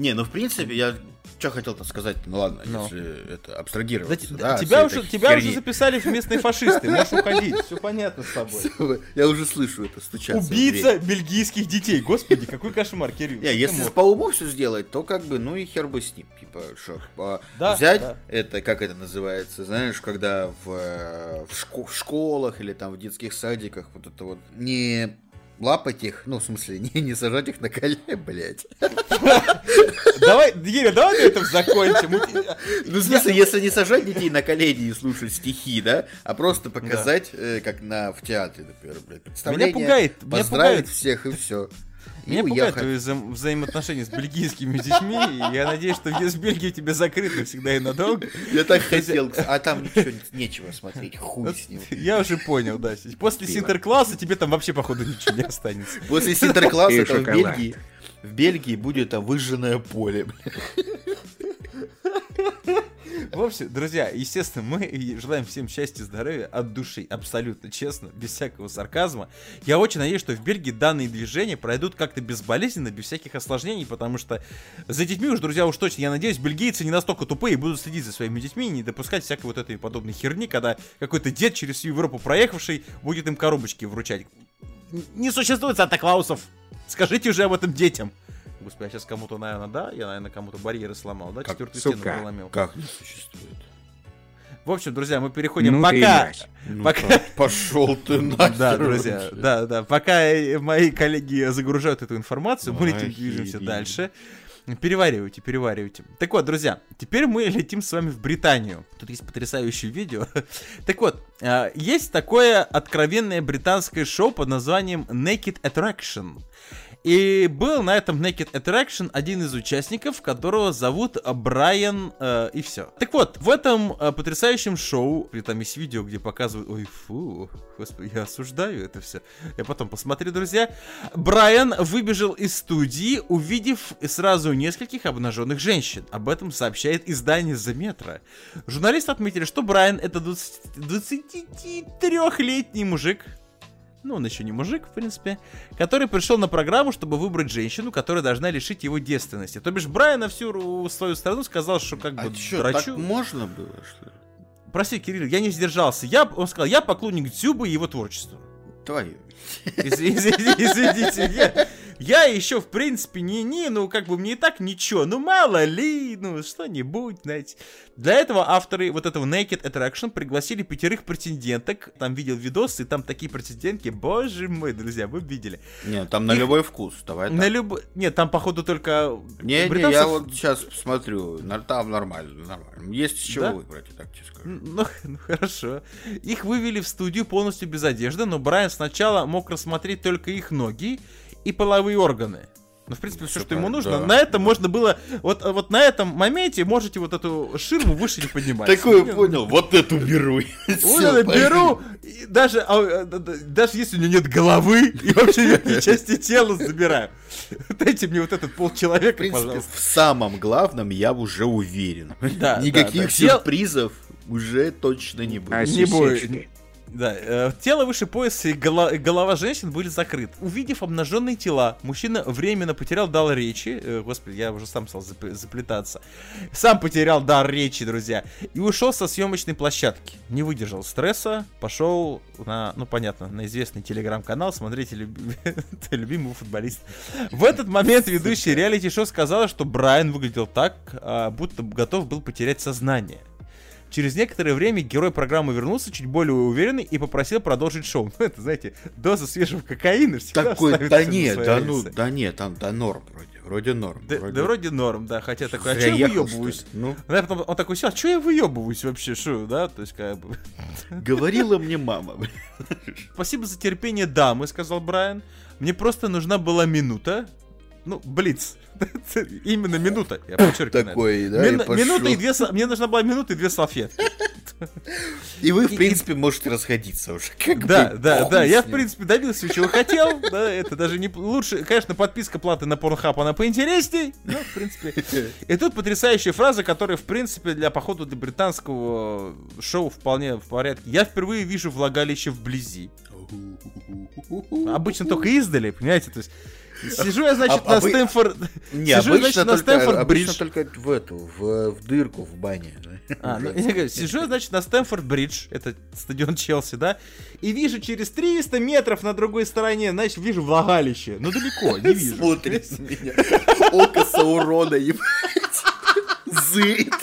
Не, ну в принципе, я что хотел-то сказать, ну ладно, Ну. если это Да, абстрагироваться. да, от тебя уже, тебя уже записали в местные фашисты, можешь уходить, все понятно с тобой. Я уже слышу это стучаться. Убийца бельгийских детей, господи, какой кошмар, Кирилл. Не, если по уму все сделать, то как бы, ну и хер бы с ним. Типа, что, а, Да, взять да. это, как это называется, знаешь, когда в, э, в, шко- в школах или там в детских садиках вот это вот не лапать их, ну, в смысле, не, не сажать их на коле, блядь. Давай, Гиря, давай на этом закончим. Ну, в смысле, если не сажать детей на колени и слушать стихи, да, а просто показать, э, как на, в театре, например, блядь, представление, пугает, меня поздравить пугает. всех и все. Меня пугают уехать. твои взаим- взаимоотношения с бельгийскими детьми, и я надеюсь, что въезд в Бельгию тебе закрыт навсегда и надолго. Я так хотел, а там ничего не- нечего смотреть, хуй с ним. Я уже понял, да. После. Синтеркласса тебе там вообще, походу, ничего не останется. После Синтеркласса там в. Бельгии, в Бельгии будет там выжженное поле. бля. В общем, друзья, естественно, мы желаем всем счастья, здоровья от души, абсолютно честно, без всякого сарказма. Я очень надеюсь, что в Бельгии данные движения пройдут как-то безболезненно, без всяких осложнений, потому что за детьми уж, друзья, уж точно, я надеюсь, бельгийцы не настолько тупые и будут следить за своими детьми и не допускать всякой вот этой подобной херни, когда какой-то дед через всю Европу проехавший будет им коробочки вручать. Не существует Санта-Клаусов! Скажите уже об этом детям! Господи, я сейчас кому-то, наверное, да? Я, наверное, кому-то барьеры сломал, да? Как Четвертую сука. стену проломил. Как не существует? В общем, друзья, мы переходим Ну пока... Ну Пока- так, пошел ты нахер. Да, друзья, вообще. да, да. Пока мои коллеги загружают эту информацию, мы летим, движемся дальше. Переваривайте, переваривайте. Так вот, друзья, теперь мы летим с вами в Британию. Тут есть потрясающее видео. Так вот, а, есть такое откровенное британское шоу под названием Naked Attraction. И был на этом Naked Attraction один из участников, которого зовут Брайан, э, и все. Так вот, в этом э, потрясающем шоу, и там есть видео, где показывают, ой, фу, господи, я осуждаю это все. Я потом посмотрю, друзья. Брайан выбежал из студии, увидев сразу нескольких обнаженных женщин. Об этом сообщает издание The Metro. Журналисты отметили, что Брайан это 23-летний мужик, ну, он еще не мужик, в принципе, который пришел на программу, чтобы выбрать женщину, которая должна лишить его девственности. То бишь, Брайан на всю свою страну сказал, что как бы А что, так драчу. можно было, что ли? Прости, Кирилл, я не сдержался. Я, он сказал, я поклонник Дзюбы и его творчества. Твою. Из- из- из- Извините, я, я еще, в принципе, не, не, ну, как бы мне и так ничего, ну, мало ли, ну, что-нибудь, знаете. Для этого авторы вот этого Naked Attraction пригласили пятерых претенденток, там видел видосы, там такие претендентки, боже мой, друзья, вы видели. Не, там на Их- любой вкус, давай На так. любой... Нет, там, походу, только... Не, не, британцев- я вот сейчас посмотрю, на- там нормально, нормально. Есть чего Да? выбрать, я так тебе скажу. Ну, ну, хорошо. Их вывели в студию полностью без одежды, но Брайан сначала мог рассмотреть только их ноги и половые органы. Ну, в принципе, все, что ему нужно. да. На этом можно было... Вот, вот на этом моменте можете вот эту ширму выше не поднимать. Такое Не, понял, вот эту беру. Вот пошли. беру, даже, а, да- даже если у него нет головы и вообще верхней части тела забираю. Дайте мне вот этот полчеловека, пожалуйста. в самом главном я уже уверен. Да, Никаких сюрпризов уже точно не будет. А Не сисечки? Да, э, тело выше пояса и, и голова женщин были закрыты. Увидев обнаженные тела, мужчина временно потерял дар речи. Э, господи, я уже сам стал зап- заплетаться. Сам потерял дар речи, друзья. И ушел со съемочной площадки. Не выдержал стресса, пошел на, ну понятно, на известный телеграм-канал. Смотрите люби- любимого футболиста. В этот момент ведущий реалити-шоу сказала, что Брайан выглядел так, а, будто готов был потерять сознание. Через некоторое время герой программы вернулся чуть более уверенный и попросил продолжить шоу. Ну, это, знаете, доза свежего кокаина всегда Такой, да нет, да ну, да нет, там, да норм вроде, вроде норм. Да, да вроде норм, да, хотя такой, а что я выебываюсь? Ну, я потом, он такой, а что я выебываюсь вообще, что, да, то есть, как бы... говорила мне мама. Спасибо за терпение дамы, сказал Брайан. Мне просто нужна была минута. Ну, блиц. Именно минута, я подчеркиваю. Такой, да, Мин- минута и две... Мне нужна была минута и две салфетки. И вы, в принципе, можете расходиться уже. Как Да, бы, да, да, я в принципе добился, чего хотел, да, это даже не лучше, конечно, подписка платы на Pornhub, она поинтересней, но, в принципе, и тут потрясающая фраза, которая, в принципе, для походу для британского шоу вполне в порядке. Я впервые вижу влагалище вблизи. Обычно только издали, понимаете, то есть Сижу я, значит, А- на а вы- Стэнфорд... Не, Сижу, обычно, значит, на только, обычно Стэнфорд-Бридж. только в эту, в, в дырку в бане. А, ну, я говорю, сижу, значит, на Стэнфорд-Бридж, это стадион Челси, да, и вижу через 300 метров на другой стороне, значит, вижу влагалище, но далеко, не вижу. Смотрит на меня. Око Саурона, ебать. Зырит.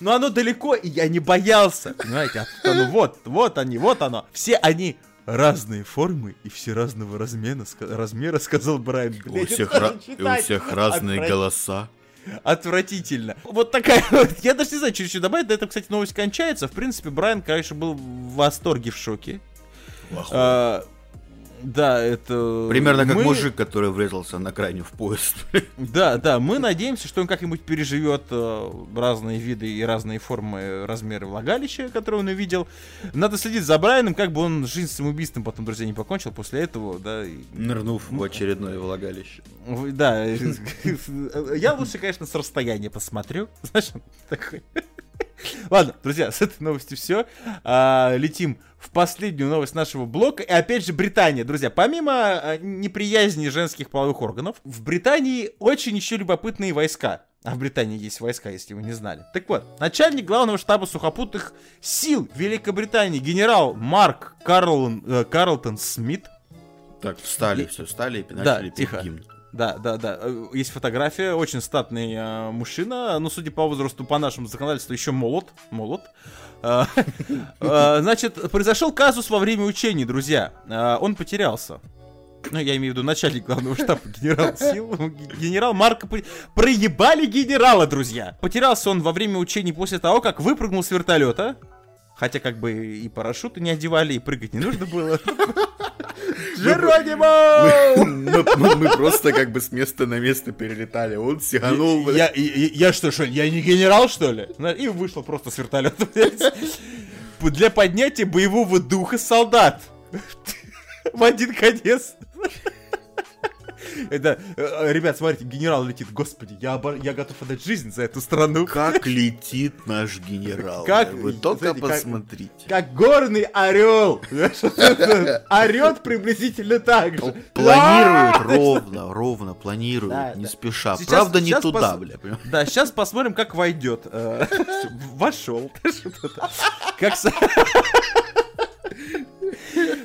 Но оно далеко, и я не боялся, понимаете, а оно вот, вот они, вот оно. Все они разные формы и все разного размера, ска- размера сказал Брайан. У всех, ра- у всех разные отвратительно. голоса. Отвратительно. Вот такая вот. Я даже не знаю, что еще добавить. На этом, кстати, новость кончается. В принципе, Брайан, конечно, был в восторге, в шоке. А, Да, это... Примерно как мы- мужик, который врезался на крайне в поезд. Да, да, мы надеемся, что он как-нибудь переживет э, разные виды и разные формы, размеры влагалища, которые он увидел. Надо следить за Брайаном, как бы он жизнь самоубийством потом, друзья, не покончил после этого, да. и- Нырнув в очередное влагалище. Да, я лучше, конечно, с расстояния посмотрю. Знаешь, такой. Ладно, друзья, с этой новости все. летим в последнюю новость нашего блока. И опять же, Британия, друзья. Помимо а, неприязни женских половых органов, в Британии очень еще любопытные войска. А в Британии есть войска, если вы не знали. Так вот, начальник главного штаба сухопутных сил Великобритании, генерал Марк Карлон, э, Карлтон Смит, Так, встали, И- все, встали и Да, начали петь тихо. гимн. Да, да, да. Э, Есть фотография, очень статный э, мужчина, ну, судя по возрасту, по нашему законодательству, еще молод, молод. Э, э, Значит, произошел казус во время учений, друзья. Он потерялся. Ну, я имею в виду начальник главного штаба, генерал сил. Генерал Марко... Проебали генерала, друзья! Потерялся он во время учений после того, как выпрыгнул с вертолета. Хотя как бы и парашюты не одевали, и прыгать не нужно было. Джеронимо! Мы, мы- мы просто как бы с места на место перелетали. Он сиганул. Я, я, я что, что я не генерал, что ли? На- И вышел просто с вертолета. Для поднятия боевого духа солдат. В один конец. Это, э, ребят, смотрите, генерал летит, господи, я, обо- я готов отдать жизнь за эту страну. Как летит наш генерал. Как- Вы только знаете, как- посмотрите. Как горный орел. Орет приблизительно так же. Планирует ровно, ровно планирует, не спеша. Правда, не туда, бля. Да, сейчас посмотрим, как войдет. Э, Вошел. Как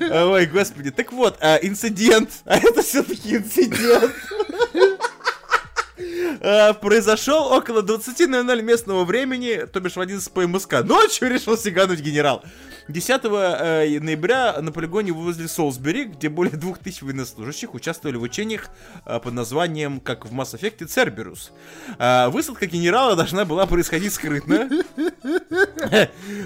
Ой, господи. Так вот, э, инцидент. А это все-таки инцидент. Э, Произошел около 20.00 местного времени, то бишь в 11 по МСК. Ночью решил сигануть генерал. 10 э, ноября на полигоне возле Солсбери, где более 2000 военнослужащих участвовали в учениях э, под названием, как в Mass Effect, Церберус. Э, Высадка генерала должна была происходить скрытно.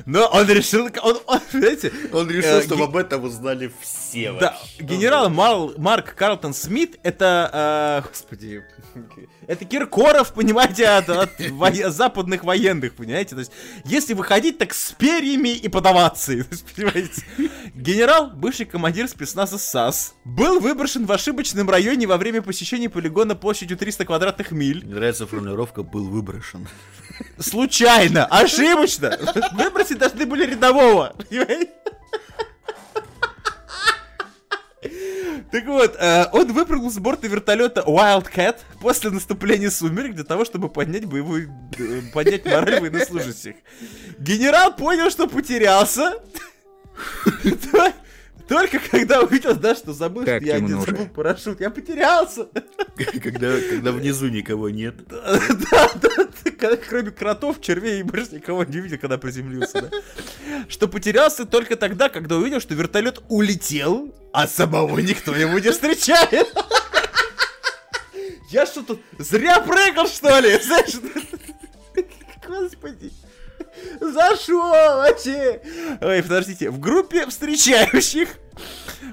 Но он решил... Он, он, знаете, Он решил, Э, что об этом узнали все да, генерал Марк Карлтон Смит это, э, господи, это Киркоров, понимаете, от, от воe- западных военных, понимаете? То есть, если выходить, так с перьями и подаваться, то есть, понимаете? Генерал, бывший командир спецназа САС, был выброшен в ошибочном районе во время посещения полигона площадью 300 квадратных миль. Мне нравится формулировка «был выброшен». Случайно, ошибочно. Выбросить должны были рядового. понимаете? Так вот, э, он выпрыгнул с борта вертолета Wildcat после наступления сумерек для того, чтобы поднять боевую, э, поднять мораль военнослужащих. Генерал понял, что потерялся. Только когда увидел, да, что забыл, Так что я уже. забыл парашют, я потерялся. Когда, когда внизу никого нет. Да, да, да, когда- кроме кротов, червей и больше никого не видел, когда приземлился, да. Что потерялся только тогда, когда увидел, что вертолет улетел, а самого никто его не встречает. Я что тут зря прыгал, что ли? Знаешь, Господи. Зашел вообще. Ой, подождите. В группе встречающих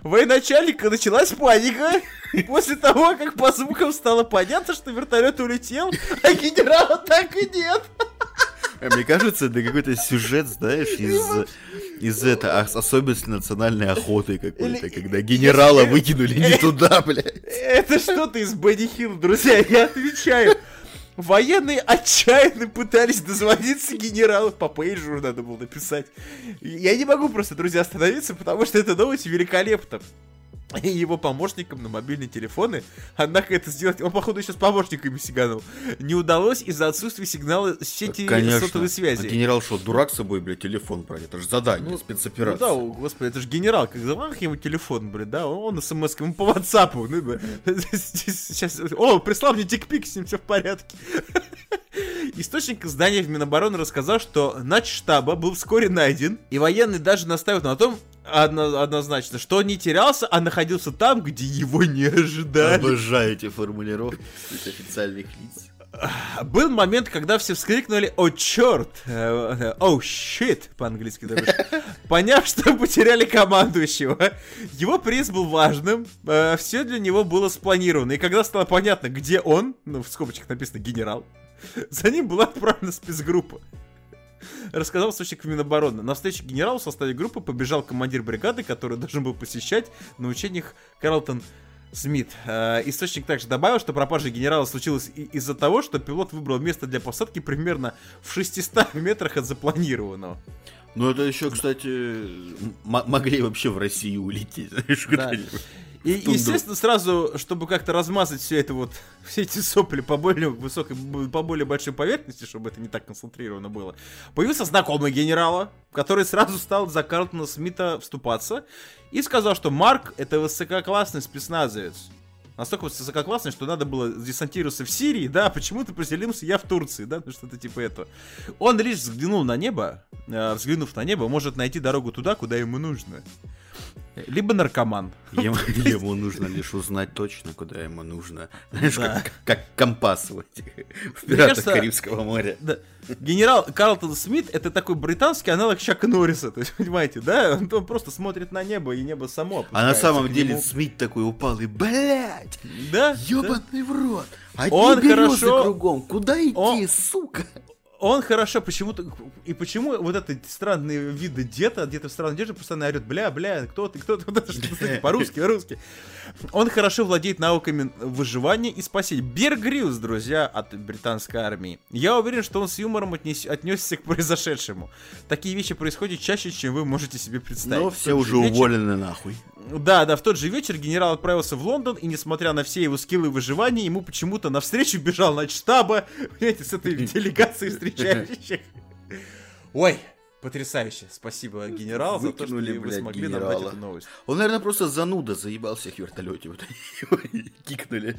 военачальника началась паника. После того, как по звукам стало понятно, что вертолет улетел, а генерала так и нет. А Мне кажется, это какой-то сюжет, знаешь, из, из это, ос- особенности национальной охоты какой-то, когда генерала выкинули не туда, блядь. Это что-то из Бенни Хилл, друзья, я отвечаю. Военные отчаянно пытались дозвониться генералу. По пейджеру надо было написать. Я не могу просто, друзья, остановиться, потому что эта новость великолепна. И его помощникам на мобильные телефоны, однако это сделать, он походу сейчас помощниками сиганул, не удалось из-за отсутствия сигнала сети сотовой связи. А генерал что, дурак с собой, блядь, телефон брать? Это же задание, Ну, спецоперация. Ну да, о, господи, это же генерал, как звонок ему телефон, блин, да, он, он смс ему по ватсапу, ну, сейчас, о, прислал мне тикпик, с ним все в порядке. Источник издания в Минобороны рассказал, что нач штаба был вскоре найден, и военные даже настаивают на том, одно- однозначно, что он не терялся, а находился там, где его не ожидали. Обожаю эти формулировки официальных лиц. Был момент, когда все вскрикнули «О, черт!» э, «О, щит!» по-английски. Поняв, что потеряли командующего. Его приз был важным, все для него было спланировано. И когда стало понятно, где он, ну, в скобочках написано «генерал», за ним была отправлена спецгруппа. Рассказал источник Минобороны. На встречу генералу в составе группы побежал командир бригады, который должен был посещать на учениях Карлтон Смит. Э, источник также добавил, что пропажа генерала случилась из-за того, что пилот выбрал место для посадки примерно в 600 метрах от запланированного. Ну, это еще, кстати, могли вообще в Россию улететь, знаешь, да. И, естественно, сразу, чтобы как-то размазать все это вот, все эти сопли по более высокой, по более большой поверхности, чтобы это не так концентрировано было, появился знакомый генерала, который сразу стал за Карлтона Смита вступаться и сказал, что Марк это высококлассный спецназовец. Настолько высококлассный, что надо было десантироваться в Сирии, да, а почему-то поселился я в Турции, да, ну что-то типа этого. Он лишь взглянул на небо, э, взглянув на небо, может найти дорогу туда, куда ему нужно. Либо наркоман. Ему, ему нужно лишь узнать точно, куда ему нужно. Знаешь, да. как, как компас в, этих, в пиратах кажется, Карибского моря. Да. Генерал Карлтон Смит это такой британский аналог Чака Норриса, то есть, понимаете, да? Он, он просто смотрит на небо, и небо само А на самом деле нему... Смит такой упал и, блядь, да? ёбаный да? в рот. Одни он хорошо... кругом, куда идти, он... сука? Он хорошо почему-то... И почему вот этот странный виды деда, где-то в странной одежде постоянно орет, бля, бля, кто ты, кто ты, по-русски, по-русски. Он хорошо владеет навыками выживания и спасения. Бер Грилс, друзья, от британской армии. Я уверен, что он с юмором отнес... отнесся к произошедшему. Такие вещи происходят чаще, чем вы можете себе представить. Но все уже уволены нахуй. Да, да, в тот же вечер генерал отправился в Лондон, и несмотря на все его скиллы выживания, ему почему-то навстречу бежал на штаба, понимаете, с этой делегацией встречающих. Ой, Потрясающе. Спасибо, генерал, Выкинули, за то, что вы блядь, смогли генерала. нам дать эту новость. Он, наверное, просто зануда заебал всех в вертолете. Вот они его кикнули.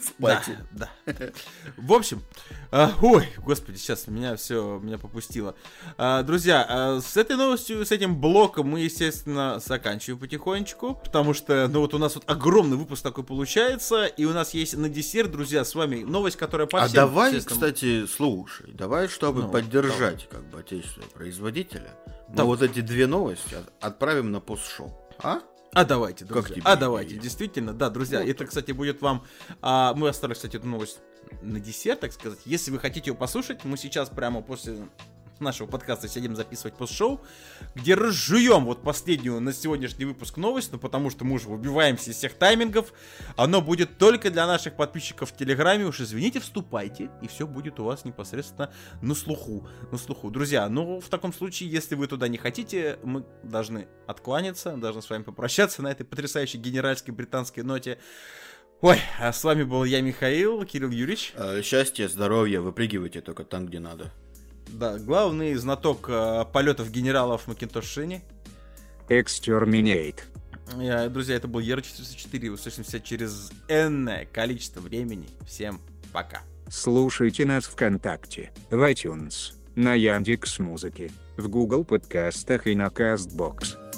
Спати. Да, да. В общем, а, ой, господи, сейчас меня все, меня попустило. А, друзья, а, с этой новостью, с этим блоком мы, естественно, заканчиваем потихонечку, потому что, ну вот у нас вот огромный выпуск такой получается, и у нас есть на десерт, друзья, с вами новость, которая по А всем, давай, кстати, слушай, давай, чтобы ну, поддержать, давай. как бы, отечественного производителя, да. вот эти две новости отправим на пост-шоу, а? А давайте, друзья. Как а давайте, действительно, да, друзья. Вот. Это, кстати, будет вам. А, мы оставили, кстати, эту новость на десерт, так сказать. Если вы хотите ее послушать, мы сейчас прямо после нашего подкаста сидим записывать пост-шоу, где разжуем вот последнюю на сегодняшний выпуск новость, ну потому что мы уже выбиваемся из всех таймингов. Оно будет только для наших подписчиков в Телеграме. Уж извините, вступайте, и все будет у вас непосредственно на слуху. На слуху. Друзья, ну в таком случае, если вы туда не хотите, мы должны откланяться, должны с вами попрощаться на этой потрясающей генеральской британской ноте. Ой, а с вами был я, Михаил, Кирилл Юрьевич. Э, счастья, здоровья, выпрыгивайте только там, где надо. Да, главный знаток э, полетов генералов Макинтош Шини. Exterminate. Я, друзья, это был Ера-404. Услышимся через энное количество времени. Всем пока. Слушайте нас ВКонтакте, в iTunes, на Яндекс Музыке, в Google подкастах и на Castbox.